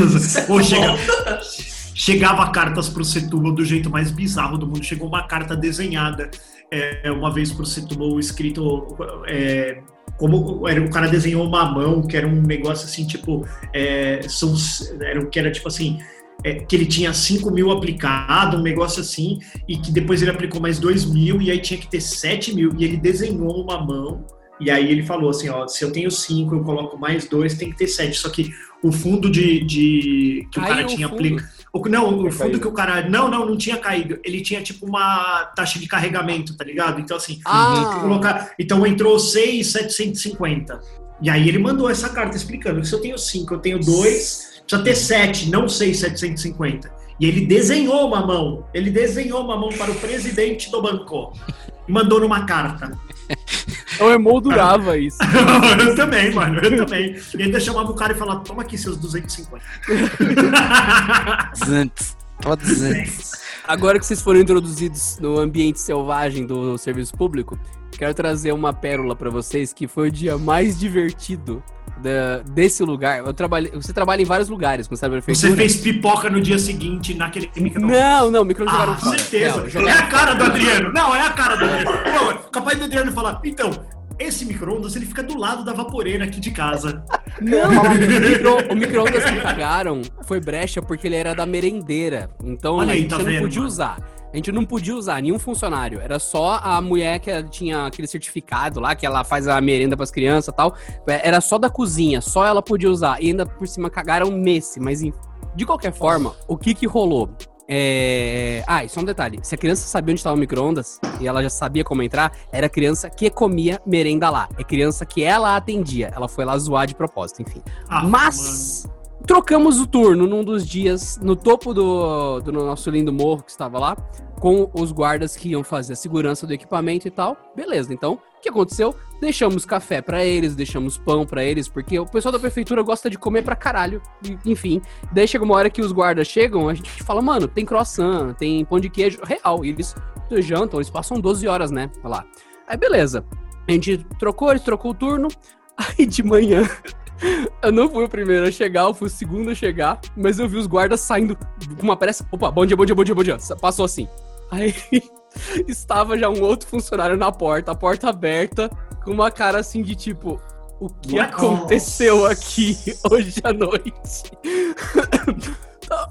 ou chega, chegava cartas pro Setúbal do jeito mais bizarro do mundo. Chegou uma carta desenhada é, uma vez pro Setúbal escrito. É, como era, o cara desenhou uma mão, que era um negócio assim, tipo. É, são, era, que era tipo assim. é, que ele tinha 5 mil aplicado, um negócio assim, e que depois ele aplicou mais 2 mil, e aí tinha que ter 7 mil, e ele desenhou uma mão, e aí ele falou assim, ó, se eu tenho 5, eu coloco mais 2, tem que ter 7. Só que o fundo de, de que o cara o tinha fundo. Aplicado. Não, o fundo que o cara. Não, não, não tinha caído. Ele tinha tipo uma taxa de carregamento, tá ligado? Então, assim, Ah. colocar. Então entrou 6,750. E aí ele mandou essa carta explicando que se eu tenho 5, eu tenho 2, precisa ter 7, não 6,750. E ele desenhou uma mão. Ele desenhou uma mão para o presidente do banco. E mandou numa carta. Eu emoldurava isso. eu também, mano, eu também. E ainda chamava o cara e falava: toma aqui seus 250. 200. Tava 200. Agora que vocês foram introduzidos no ambiente selvagem do serviço público, quero trazer uma pérola pra vocês que foi o dia mais divertido da- desse lugar. Eu trabalhei, você trabalha em vários lugares, como sabe, Você fez pipoca no dia seguinte naquele micro. Não, não, micro jogaram Ah, fora. certeza. Não, É jogaram a cara do Adriano. Não, é a cara do Adriano. Não, capaz do Adriano falar, então, esse micro-ondas ele fica do lado da vaporeira aqui de casa. Não, o micro- o micro-ondas que cagaram foi brecha porque ele era da merendeira. Então Olha a gente tá não vendo, podia mano? usar. A gente não podia usar nenhum funcionário. Era só a mulher que tinha aquele certificado lá, que ela faz a merenda pras crianças e tal. Era só da cozinha, só ela podia usar. E ainda por cima cagaram nesse. Mas enfim. de qualquer forma, o que que rolou? É... Ah, e só um detalhe. Se a criança sabia onde estava o micro-ondas e ela já sabia como entrar, era criança que comia merenda lá. É criança que ela atendia. Ela foi lá zoar de propósito, enfim. Ah, Mas trocamos o turno num dos dias, no topo do, do nosso lindo morro que estava lá, com os guardas que iam fazer a segurança do equipamento e tal. Beleza, então, que aconteceu? Deixamos café pra eles, deixamos pão pra eles, porque o pessoal da prefeitura gosta de comer pra caralho. Enfim, daí chega uma hora que os guardas chegam, a gente fala, mano, tem croissant, tem pão de queijo real. E eles jantam, eles passam 12 horas, né? Lá. Aí beleza. A gente trocou, eles trocou o turno. Aí de manhã eu não fui o primeiro a chegar, eu fui o segundo a chegar, mas eu vi os guardas saindo com uma pressa. Opa, bom dia, bom dia, bom dia, bom dia. Passou assim. Aí estava já um outro funcionário na porta, a porta aberta, com uma cara assim de tipo. O que Nossa. aconteceu aqui hoje à noite?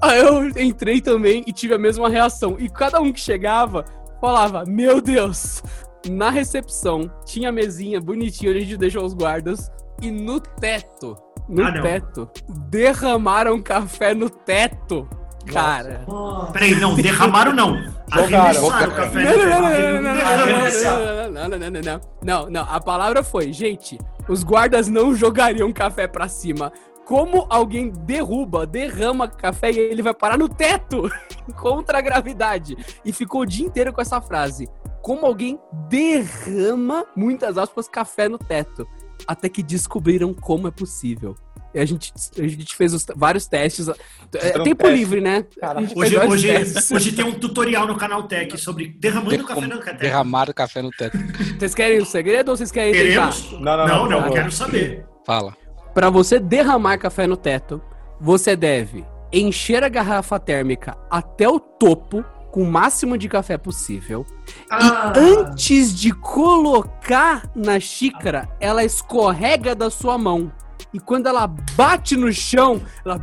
Aí eu entrei também e tive a mesma reação. E cada um que chegava falava: Meu Deus! Na recepção tinha a mesinha bonitinha onde a gente deixou os guardas. E no teto, no Ah, teto, derramaram café no teto. Cara. Peraí, não, derramaram não. Arremessaram o café. Não, não, não, não, não, não, Arremessar. não, não, não, não, não, não. Não, não, a palavra foi, gente, os guardas não jogariam café pra cima. Como alguém derruba, derrama café e ele vai parar no teto contra a gravidade? E ficou o dia inteiro com essa frase. Como alguém derrama, muitas aspas, café no teto. Até que descobriram como é possível. E a gente, a gente fez os- vários testes. É, tempo teste. livre, né? Hoje, hoje, testes. hoje tem um tutorial no canal Tech sobre derramando café no café. Derramaram café no teto. Vocês querem o segredo ou vocês querem tentar? Queremos? Não, não, Não, não, não, favor. quero saber. Fala. Para você derramar café no teto, você deve encher a garrafa térmica até o topo com o máximo de café possível. Ah, Antes de colocar na xícara, ela escorrega da sua mão. E quando ela bate no chão, ela.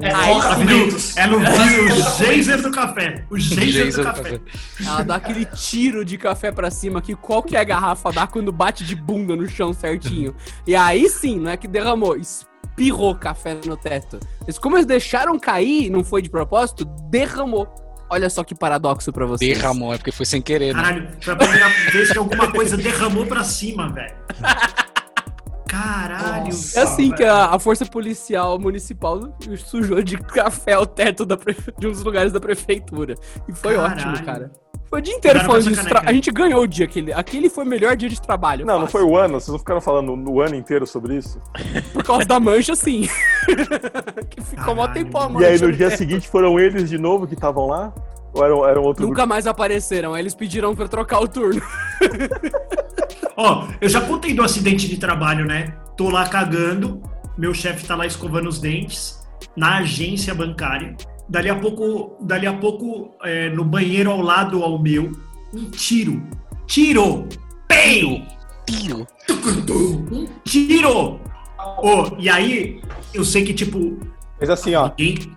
é Aí foca Ela Mentos. ela viu o geyser do café. O geyser do café. café. Ela dá aquele tiro de café pra cima que qualquer garrafa dá quando bate de bunda no chão certinho. E aí sim, não é que derramou, espirrou café no teto. Mas como eles deixaram cair, não foi de propósito, derramou. Olha só que paradoxo pra vocês. Derramou, é porque foi sem querer, né? Caralho, foi a primeira vez que alguma coisa derramou pra cima, velho. Caralho. Nossa. É assim que a, a força policial municipal sujou de café o teto da prefe- de um dos lugares da prefeitura. E foi Caralho. ótimo, cara. Foi o dia inteiro falando disso. Tra-. A gente ganhou o dia aquele. Aquele foi o melhor dia de trabalho. Não, não fácil. foi o ano? Vocês não ficaram falando no ano inteiro sobre isso? Por causa da mancha, sim. que ficou mó tempão a E mancha. aí no dia teto. seguinte foram eles de novo que estavam lá? Ou eram, eram outro Nunca mais apareceram. Aí eles pediram pra trocar o turno. Ó, eu já contei do acidente de trabalho, né? Tô lá cagando, meu chefe tá lá escovando os dentes na agência bancária. Dali a pouco, dali a pouco é, no banheiro ao lado ao meu, um tiro. Tiro! Peio! Tiro. Um tiro! Ô, e aí, eu sei que, tipo, Mas assim, ó. ninguém,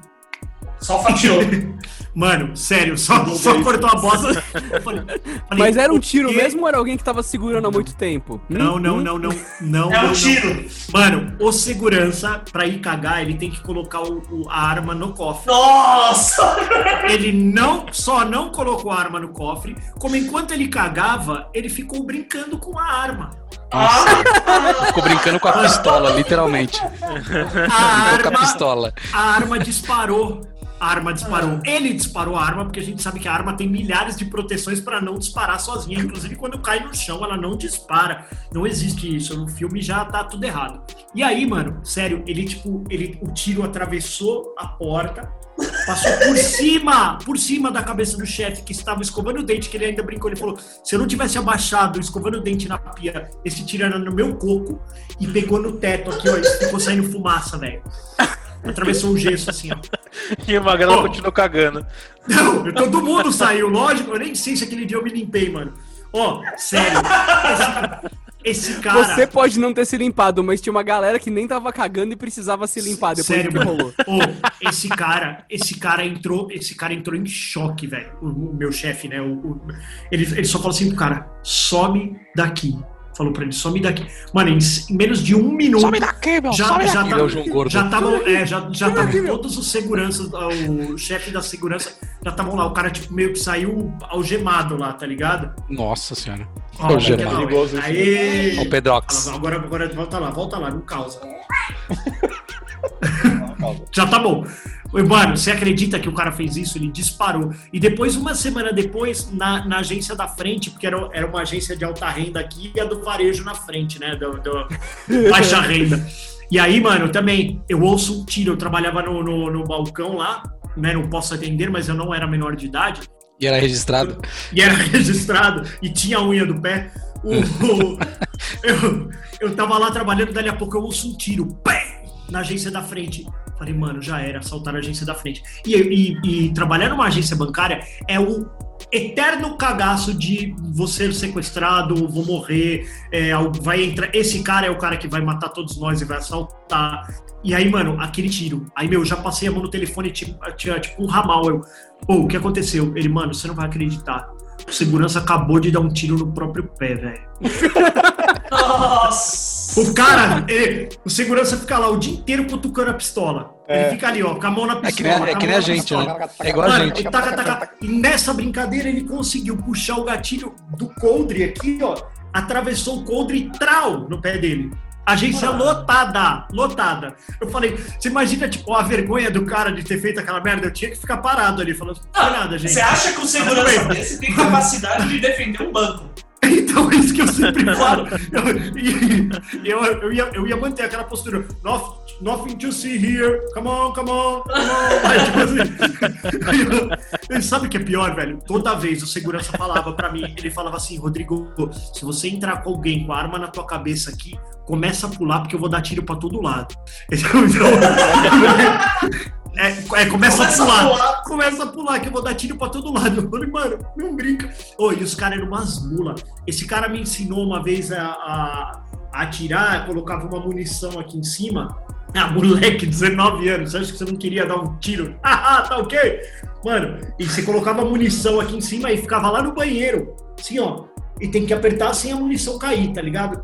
Só fatiou. Mano, sério, só, só cortou a bosta. Falei- falei, Mas era um "O tiro quê?" mesmo ou era alguém que tava segurando há muito tempo? Hum? Não, não, Hum? não, não, não. É não, um não. tiro. Mano, o segurança, pra ir cagar, ele tem que colocar o- o- a arma no cofre. Nossa! Ele não só não colocou a arma no cofre, como enquanto ele cagava, ele ficou brincando com a arma. Nossa, ficou brincando com a pistola, literalmente. A Brincou com a arma, pistola. a arma disparou. A arma disparou. Ele disparou a arma, porque a gente sabe que a arma tem milhares de proteções para não disparar sozinha. Inclusive, quando cai no chão, ela não dispara. Não existe isso. No filme já tá tudo errado. E aí, mano, sério, ele, tipo, ele, o tiro atravessou a porta, passou por cima, por cima da cabeça do chefe que estava escovando o dente, que ele ainda brincou. Ele falou: se eu não tivesse abaixado, escovando o dente na pia, esse tiro era no meu coco e pegou no teto aqui, ó, e ficou saindo fumaça, velho. Atravessou o gesso assim, ó. E o Magrelo Ó. continuou cagando. Não, todo mundo saiu, lógico. Eu nem sei se aquele dia eu me limpei, mano. Ó, sério. Esse, esse cara. Você pode não ter se limpado, mas tinha uma galera que nem tava cagando e precisava se limpar depois Sério, do que mano. rolou. Ô, esse cara, esse cara entrou, esse cara entrou em choque, velho. O, o meu chefe, né? o- o- ele, ele só falou assim pro cara: some daqui. Falou pra ele, some daqui. Mano, em, em menos de um minuto. Some daqui, meu, já, some já daqui. tá- é o João Gordo. Já estavam, é, já, já tavam todos os seguranças, o chefe da segurança, já estavam lá. O cara, tipo, meio que saiu algemado lá, tá ligado? Nossa senhora. Ó, Algemado. da hora. Perigoso! Ó o Pedrox. Agora, agora volta lá, volta lá, não causa. Já tá bom. Ô, Mano, você acredita que o cara fez isso? Ele disparou. E depois, uma semana depois, na, na agência da frente, porque era, era uma agência de alta renda aqui e a do varejo na frente, né? Do, do baixa renda. E aí, mano, também, eu ouço um tiro. Eu trabalhava no, no, no balcão lá, né? Não posso atender, mas eu não era menor de idade. E era registrado. E era registrado e tinha a unha do pé. O- o- eu, eu tava lá trabalhando, dali a pouco eu ouço um tiro, pé, na agência da frente. Falei, mano, já era, assaltaram a agência da frente. E, e- e trabalhar numa agência bancária é o eterno cagaço de você ser sequestrado, vou morrer, é, vai entrar. Esse cara é o cara que vai matar todos nós e vai assaltar. E aí, mano, aquele tiro. Aí, meu, já passei a mão no telefone e tinha, tinha tipo um ramal. Eu, Pô, o que aconteceu? Ele, mano, você não vai acreditar. O segurança acabou de dar um tiro no próprio pé, velho. Nossa! O cara, ele- o segurança fica lá o dia inteiro cutucando a pistola. Ele fica ali, ó, com a mão na É que pistola. nem, é que nem a na gente, né? É igual a Mano, gente. e, taca, taca, e nessa brincadeira ele conseguiu puxar o gatilho do coldre aqui, ó. Atravessou o coldre e trau no pé dele. Agência lotada, lotada. Eu falei, você imagina, tipo, a vergonha do cara de ter feito aquela merda? Eu tinha que ficar parado ali, falando, não foi nada, gente. Você acha que o segurança desse tem capacidade de defender um banco? Então é isso que eu sempre falo. Eu, eu, eu, ia, eu ia manter aquela postura. "Noth- Nothing to see here. Come on, come on, come on. Aí, tipo assim, Ele sabe o que é pior, velho? Toda vez o segurança falava pra mim, ele falava assim, Rodrigo, se você entrar com alguém com a arma na tua cabeça aqui, começa a pular porque eu vou dar tiro pra todo lado. Então, é, é, começa, Começa a a pular. pular. Começa a pular, que eu vou dar tiro pra todo lado. Eu falei, mano, não brinca. Ô, e os caras eram umas mulas. Esse cara me ensinou uma vez a, a, a atirar, colocava uma munição aqui em cima. Ah, moleque, 19 anos, você acha que você não queria dar um tiro? Ah, tá ok? Mano, e você colocava munição aqui em cima e ficava lá no banheiro, assim, ó. E tem que apertar sem a munição cair, tá ligado?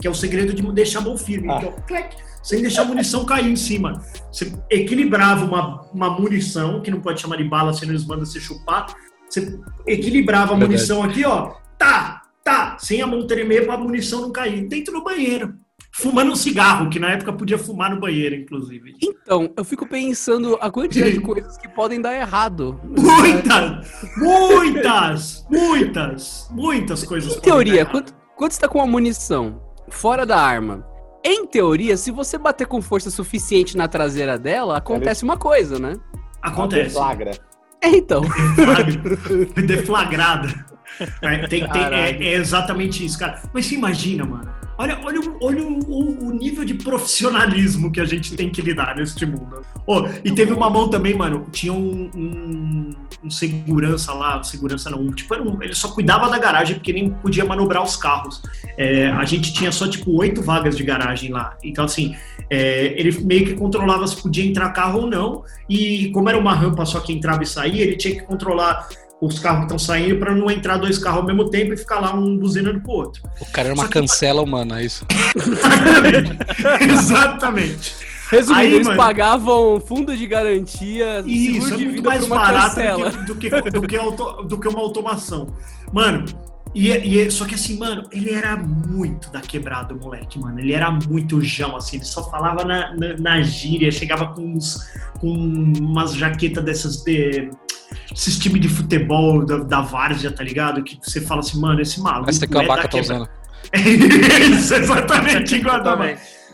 Que é o segredo de deixar a mão firme. Ah. Então, clic, sem deixar a munição cair em cima. Você equilibrava uma, uma munição, que não pode chamar de bala, senão eles mandam você chupar. Você equilibrava a Verdade. munição aqui, ó. Tá, tá, sem a mão tremer pra munição não cair. Dentro do banheiro. Fumando um cigarro, que na época podia fumar no banheiro, inclusive. Então, eu fico pensando a quantidade de coisas que podem dar errado. Muitas! Muitas! Muitas! Muitas coisas. Em teoria, quando, quando você tá com a munição fora da arma, em teoria, se você bater com força suficiente na traseira dela, acontece uma coisa, né? Acontece. Flagra. É, então. Deflagra- Deflagrada. É, tem- tem- é- é exatamente isso, cara. Mas você imagina, mano. Olha, olha, o- olha o, o- o nível de profissionalismo que a gente tem que lidar neste mundo. Ô, e teve uma mão também, mano. Tinha um, um- um segurança lá, segurança não, um- tipo, um- ele só cuidava da garagem porque nem podia manobrar os carros. É, a gente tinha só, tipo, oito vagas de garagem lá. Então, assim, é, ele meio que controlava se podia entrar carro ou não. E como era uma rampa só que entrava e saía, ele tinha que controlar os carros que estão saindo para não entrar dois carros ao mesmo tempo e ficar lá um buzinando pro outro. O cara era uma que- cancela humana, é isso. Exatamente. Resumindo, Aí, eles mano- pagavam fundo de garantia, Isso, seguro é de muito mais barato cancela. do que, do, que, do, que auto- do que uma automação. Mano, E, e- só que assim, mano, ele era muito da quebrada, o moleque, mano. Ele era muito jão, assim. Ele só falava na, na, na gíria, chegava com, uns, com umas jaquetas dessas de. Esses times de futebol da, da Várzea, tá ligado? Que você fala assim, mano, esse maluco. Que é a da vaca tá quebrada. usando. Isso, exatamente igual a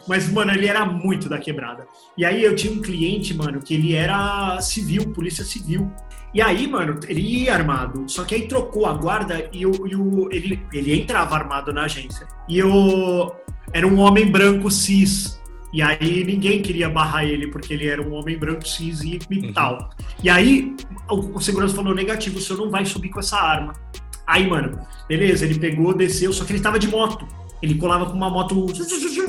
mas, mano, ele era muito da quebrada. E aí eu tinha um cliente, mano, que ele era civil, polícia civil. E aí, mano, ele ia armado. Só que aí trocou a guarda e, o, e o- ele, ele entrava armado na agência. E o, era um homem branco cis. E aí ninguém queria barrar ele, porque ele era um homem branco cis e, Uhum. tal. E aí o, o segurança falou, negativo, o senhor não vai subir com essa arma. Aí, mano, beleza, ele pegou, desceu, só que ele tava de moto. Ele colava com uma moto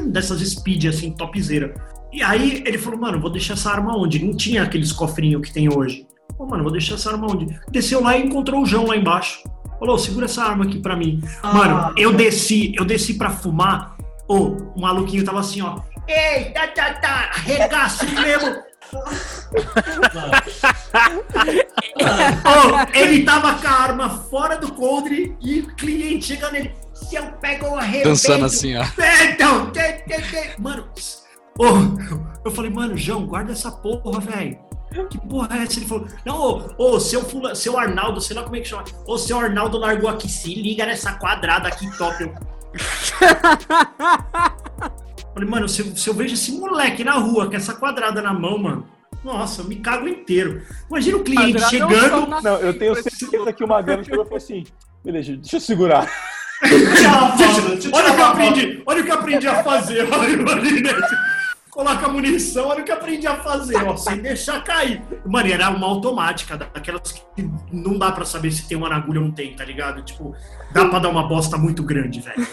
dessas speed, assim, topzera. E aí ele falou, mano, vou deixar essa arma onde? Não tinha aqueles cofrinhos que tem hoje. Pô, mano, vou deixar essa arma onde? Desceu lá e encontrou o João lá embaixo. Falou, segura essa arma aqui pra mim. Mano, eu desci, eu desci pra fumar. Ô, o maluquinho tava assim, ó. Ei, tá, tá, tá, arregaço mesmo. Ô, ele tava com a arma fora do coldre e o cliente chegando nele. Se eu pego o arrebento. Dançando assim, ó. É, Então, te, te, te. mano, ô, eu falei, mano, João, guarda essa porra, velho. Que porra é essa? Ele falou, não, ô, ô, seu, fula, seu Arnaldo, sei lá como é que chama. Ô, seu Arnaldo largou aqui, se liga nessa quadrada aqui top. Eu... falei, mano, se, eu- se eu vejo esse moleque na rua com essa quadrada na mão, mano, nossa, eu me cago inteiro. Imagina o cliente chegando. Não, eu tenho certeza que o Magrelo chegou e falou assim: beleza, deixa eu segurar. Deixa eu Olha o que eu aprendi, olha o que eu aprendi a fazer. Olha, olha, Coloca munição, olha o que aprendi a fazer, ó, sem deixar cair. Mano, era uma automática, daquelas que não dá pra saber se tem uma na agulha ou não tem, tá ligado? Tipo, dá pra dar uma bosta muito grande, velho.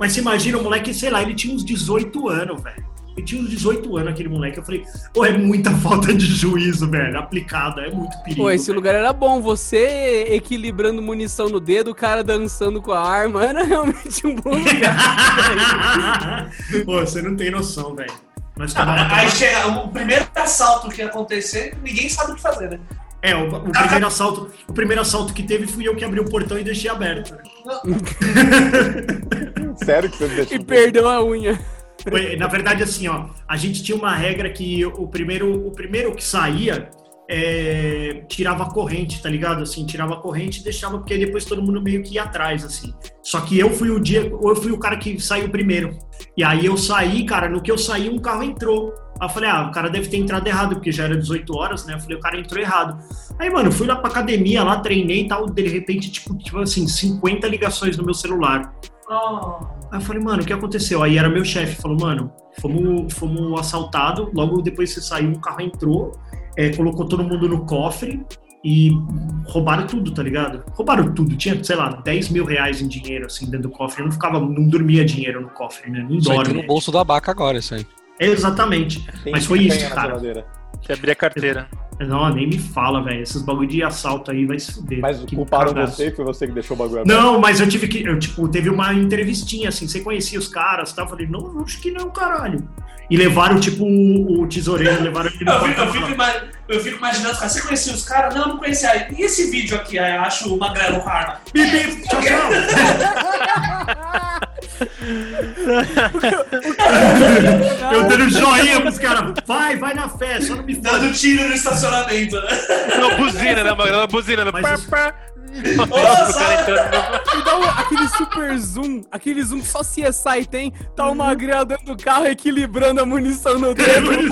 Mas você imagina, o moleque, sei lá, ele tinha uns 18 anos, velho. Ele tinha uns 18 anos, aquele moleque. Eu falei, pô, é muita falta de juízo, velho, aplicada, é muito perigo. Pô, esse velho. lugar era bom. Você equilibrando munição no dedo, o cara dançando com a arma. Era realmente um bom lugar. Pô, você não tem noção, velho. Nós Ah, tomava- Aí chega o primeiro assalto que acontecer, ninguém sabe o que fazer, né? É, o, o primeiro assalto, o primeiro assalto que teve fui eu que abri o portão e deixei aberto. Sério que você deixou? E perdeu a unha. Foi, na verdade, assim, ó, a gente tinha uma regra que o primeiro, o primeiro que saía é, tirava a corrente, tá ligado? Assim, tirava a corrente e deixava, porque depois todo mundo meio que ia atrás, assim. Só que eu fui o dia, ou eu fui o cara que saiu primeiro. E aí eu saí, cara, no que eu saí, um carro entrou. Aí eu falei, ah, o cara deve ter entrado errado, porque já era 18 horas, né? Eu falei, o cara entrou errado. Aí, mano, eu fui lá pra academia, lá treinei e tal, de repente, tipo, tipo assim, 50 ligações no meu celular. Oh. Aí eu falei, mano, o que aconteceu? Aí era meu chefe, falou, mano, fomos, fomos assaltados, logo depois que você saiu, um carro entrou, é, colocou todo mundo no cofre e roubaram tudo, tá ligado? Roubaram tudo, tinha, sei lá, 10 mil reais em dinheiro, assim, dentro do cofre. Eu não ficava, não dormia dinheiro no cofre, né? Não dorme. no bolso da Baca agora, isso aí. Exatamente. Tem Mas foi isso, cara. geladeira. Que abrir a carteira. Não, nem me fala, velho. Esses bagulho de assalto aí vai se fuder. Mas Que culparam cagaço. você, foi você que deixou o bagulho aberto. Não, mas eu tive que. Eu, tipo, teve uma entrevistinha, assim, você conhecia os caras e tal. Eu falei, não, acho que não, caralho. E levaram, tipo, o, o tesoureiro, levaram ele no Eu, fico, eu, fico, eu fico imaginando, cara, você conhecia os caras? Não, não conhecia. E esse vídeo aqui, eu acho o Magrelo com arma. Bip, bip, tchau, tchau. Eu dando joinha pros caras. Vai, vai na fé, só não me fala. Dando tiro no estacionamento, né? Não, buzina, né, Magrela? Buzina. né? Pá, isso- pá. Nossa, dá um- aquele super zoom, aquele zoom que só CSI tem, tá o Magrelo dentro do carro equilibrando a munição no dedo.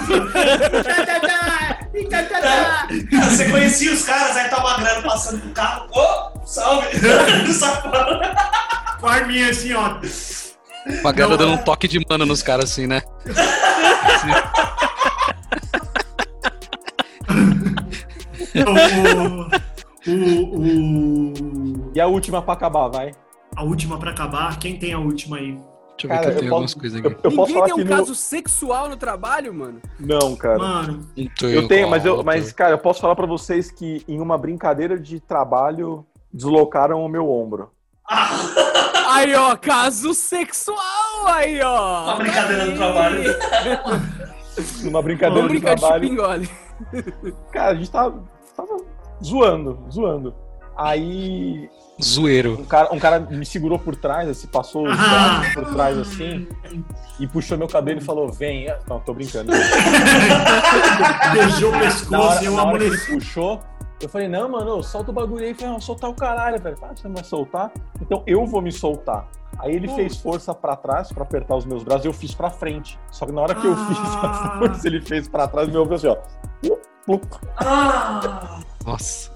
Cara, você conhecia os caras, aí tá o Magrelo passando com o carro. Ô, salve! Safado. Com a arminha assim, ó. Não, dando é. um toque de mano nos caras assim, né? O, o, o- E a última pra acabar, vai. a última pra acabar. Quem tem a última aí? Deixa eu ver Cara, que eu eu tenho posso- algumas coisas Eu, aqui. eu posso Ninguém falar tem um que no... caso sexual no trabalho, mano? Não, cara. Mano, Eu tenho, mas, eu, mas, cara, eu posso falar pra vocês que em uma brincadeira de trabalho deslocaram o meu ombro. Aí, ó, caso sexual, aí, ó. Uma brincadeira no trabalho. Numa brincadeira Vamos de trabalho. chupingole. Cara, a gente tava, tava zoando, zoando. Aí Zoeiro. um cara, um cara me segurou por trás, assim, passou os Ah. braços por trás assim, e puxou meu cabelo e falou: Vem. Não, tô brincando. Beijou o pescoço hora, e eu amoleci. puxou, eu falei, não, mano, solta o bagulho aí. Eu falei, não, soltar o caralho, velho. Ah, você não vai soltar? Então eu vou me soltar. Aí ele fez força pra trás pra apertar os meus braços e eu fiz pra frente. Só que na hora que eu fiz a Ah. força, ele fez pra trás e meu ouvido assim, ó. Plup, plup. Ah, Nossa.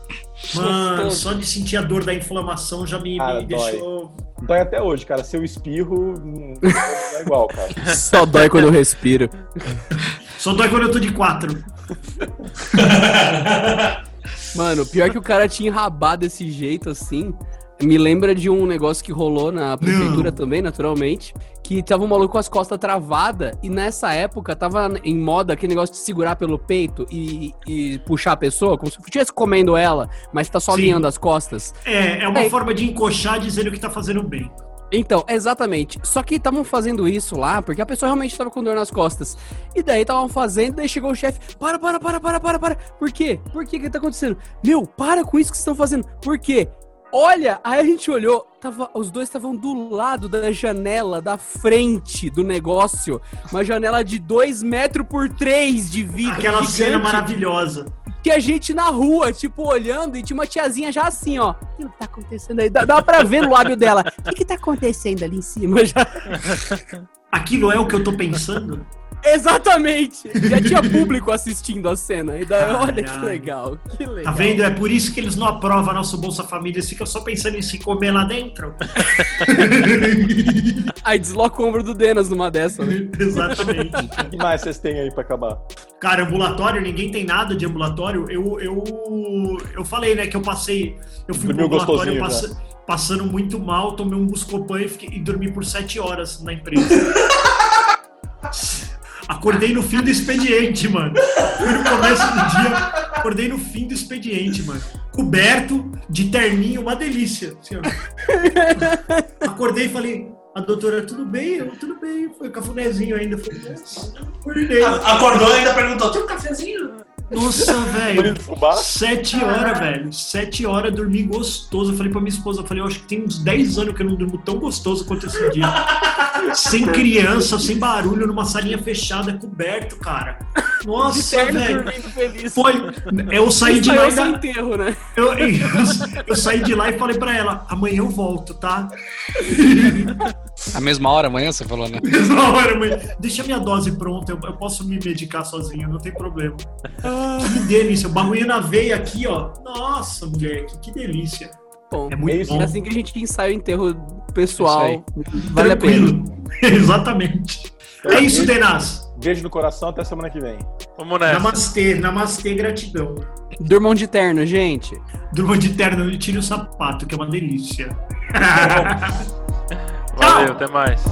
Mano, só de sentir a dor da inflamação já me, Cara, me dói. deixou. Dói até hoje, cara. Se eu espirro, não não é igual, cara. Só dói quando eu respiro. Só dói quando eu tô de quatro. Mano, pior que o cara tinha enrabado desse jeito assim. Me lembra de um negócio que rolou na prefeitura Não. também, naturalmente. Que tava um maluco com as costas travadas. E nessa época tava em moda aquele negócio de segurar pelo peito e, e puxar a pessoa, como se estivesse comendo ela, mas tá só Sim. alinhando as costas. É, é uma É. forma de encoxar dizendo que tá fazendo bem. Então, exatamente. Só que estavam fazendo isso lá porque a pessoa realmente tava com dor nas costas. E daí estavam fazendo, daí chegou o chefe: para, para, para, para, para, para. Por quê? Por quê? O que tá acontecendo? Meu, para com isso que vocês estão fazendo. Por quê? Olha, aí a gente olhou, tava, os dois estavam do lado da janela, da frente do negócio. Uma janela de 2 metros por 3 de vidro. Aquela cena gigante. maravilhosa. Tinha gente na rua, tipo, olhando, e tinha uma tiazinha já assim, ó. O que tá acontecendo aí? Dá, dá pra ver no lábio dela. O que, que tá acontecendo ali em cima? Já... Aquilo é o que eu tô pensando? Exatamente! Já tinha público assistindo a cena. E daí, olha que legal, que Tá legal. vendo? É por isso que eles não aprovam nosso Bolsa Família. Eles ficam só pensando em se comer lá dentro. Aí desloca o ombro do Denas numa dessa, né? Exatamente. O que mais vocês têm aí pra acabar? Cara, ambulatório, ninguém tem nada de ambulatório. Eu, eu, eu falei, né, que eu passei. Eu fui pro Dormiu ambulatório passa- passando muito mal, tomei um Buscopan e, fiquei- e dormi por sete horas na empresa. Acordei no fim do expediente, mano. Fui no começo do dia, acordei no fim do expediente, mano. Coberto de terninho, uma delícia. assim. Acordei e falei, a doutora, tudo bem? Eu, tudo bem. Foi cafunézinho ainda. Acordei. acordou e ainda perguntou: tem um cafezinho? Nossa, velho. Sete horas, velho. Sete horas dormi gostoso. Eu falei pra minha esposa, eu falei, eu acho que tem uns 10 anos que eu não durmo tão gostoso quanto esse dia. sem criança, sem barulho, numa salinha fechada, coberto, cara. Nossa, velho. Foi. Eu saí de lá e ainda- enterro, né? eu, eu, eu saí de lá e falei pra ela, amanhã eu volto, tá? A mesma hora amanhã, você falou, né? Na hora, mãe, deixa minha dose pronta, eu, eu posso me medicar sozinho, não tem problema. Que delícia, o bagulho na veia aqui, ó. Nossa, mulher, que, que delícia. Bom, É muito isso, bom. é assim que a gente ensaia o enterro pessoal. Isso Vale a pena. Tranquilo. Exatamente. É isso, Denaz. Beijo no coração, até semana que vem. Vamos nessa. Namastê, namastê, gratidão. Durmam de terno, gente. Durma de terno tire o sapato, que é uma delícia. Valeu, até mais.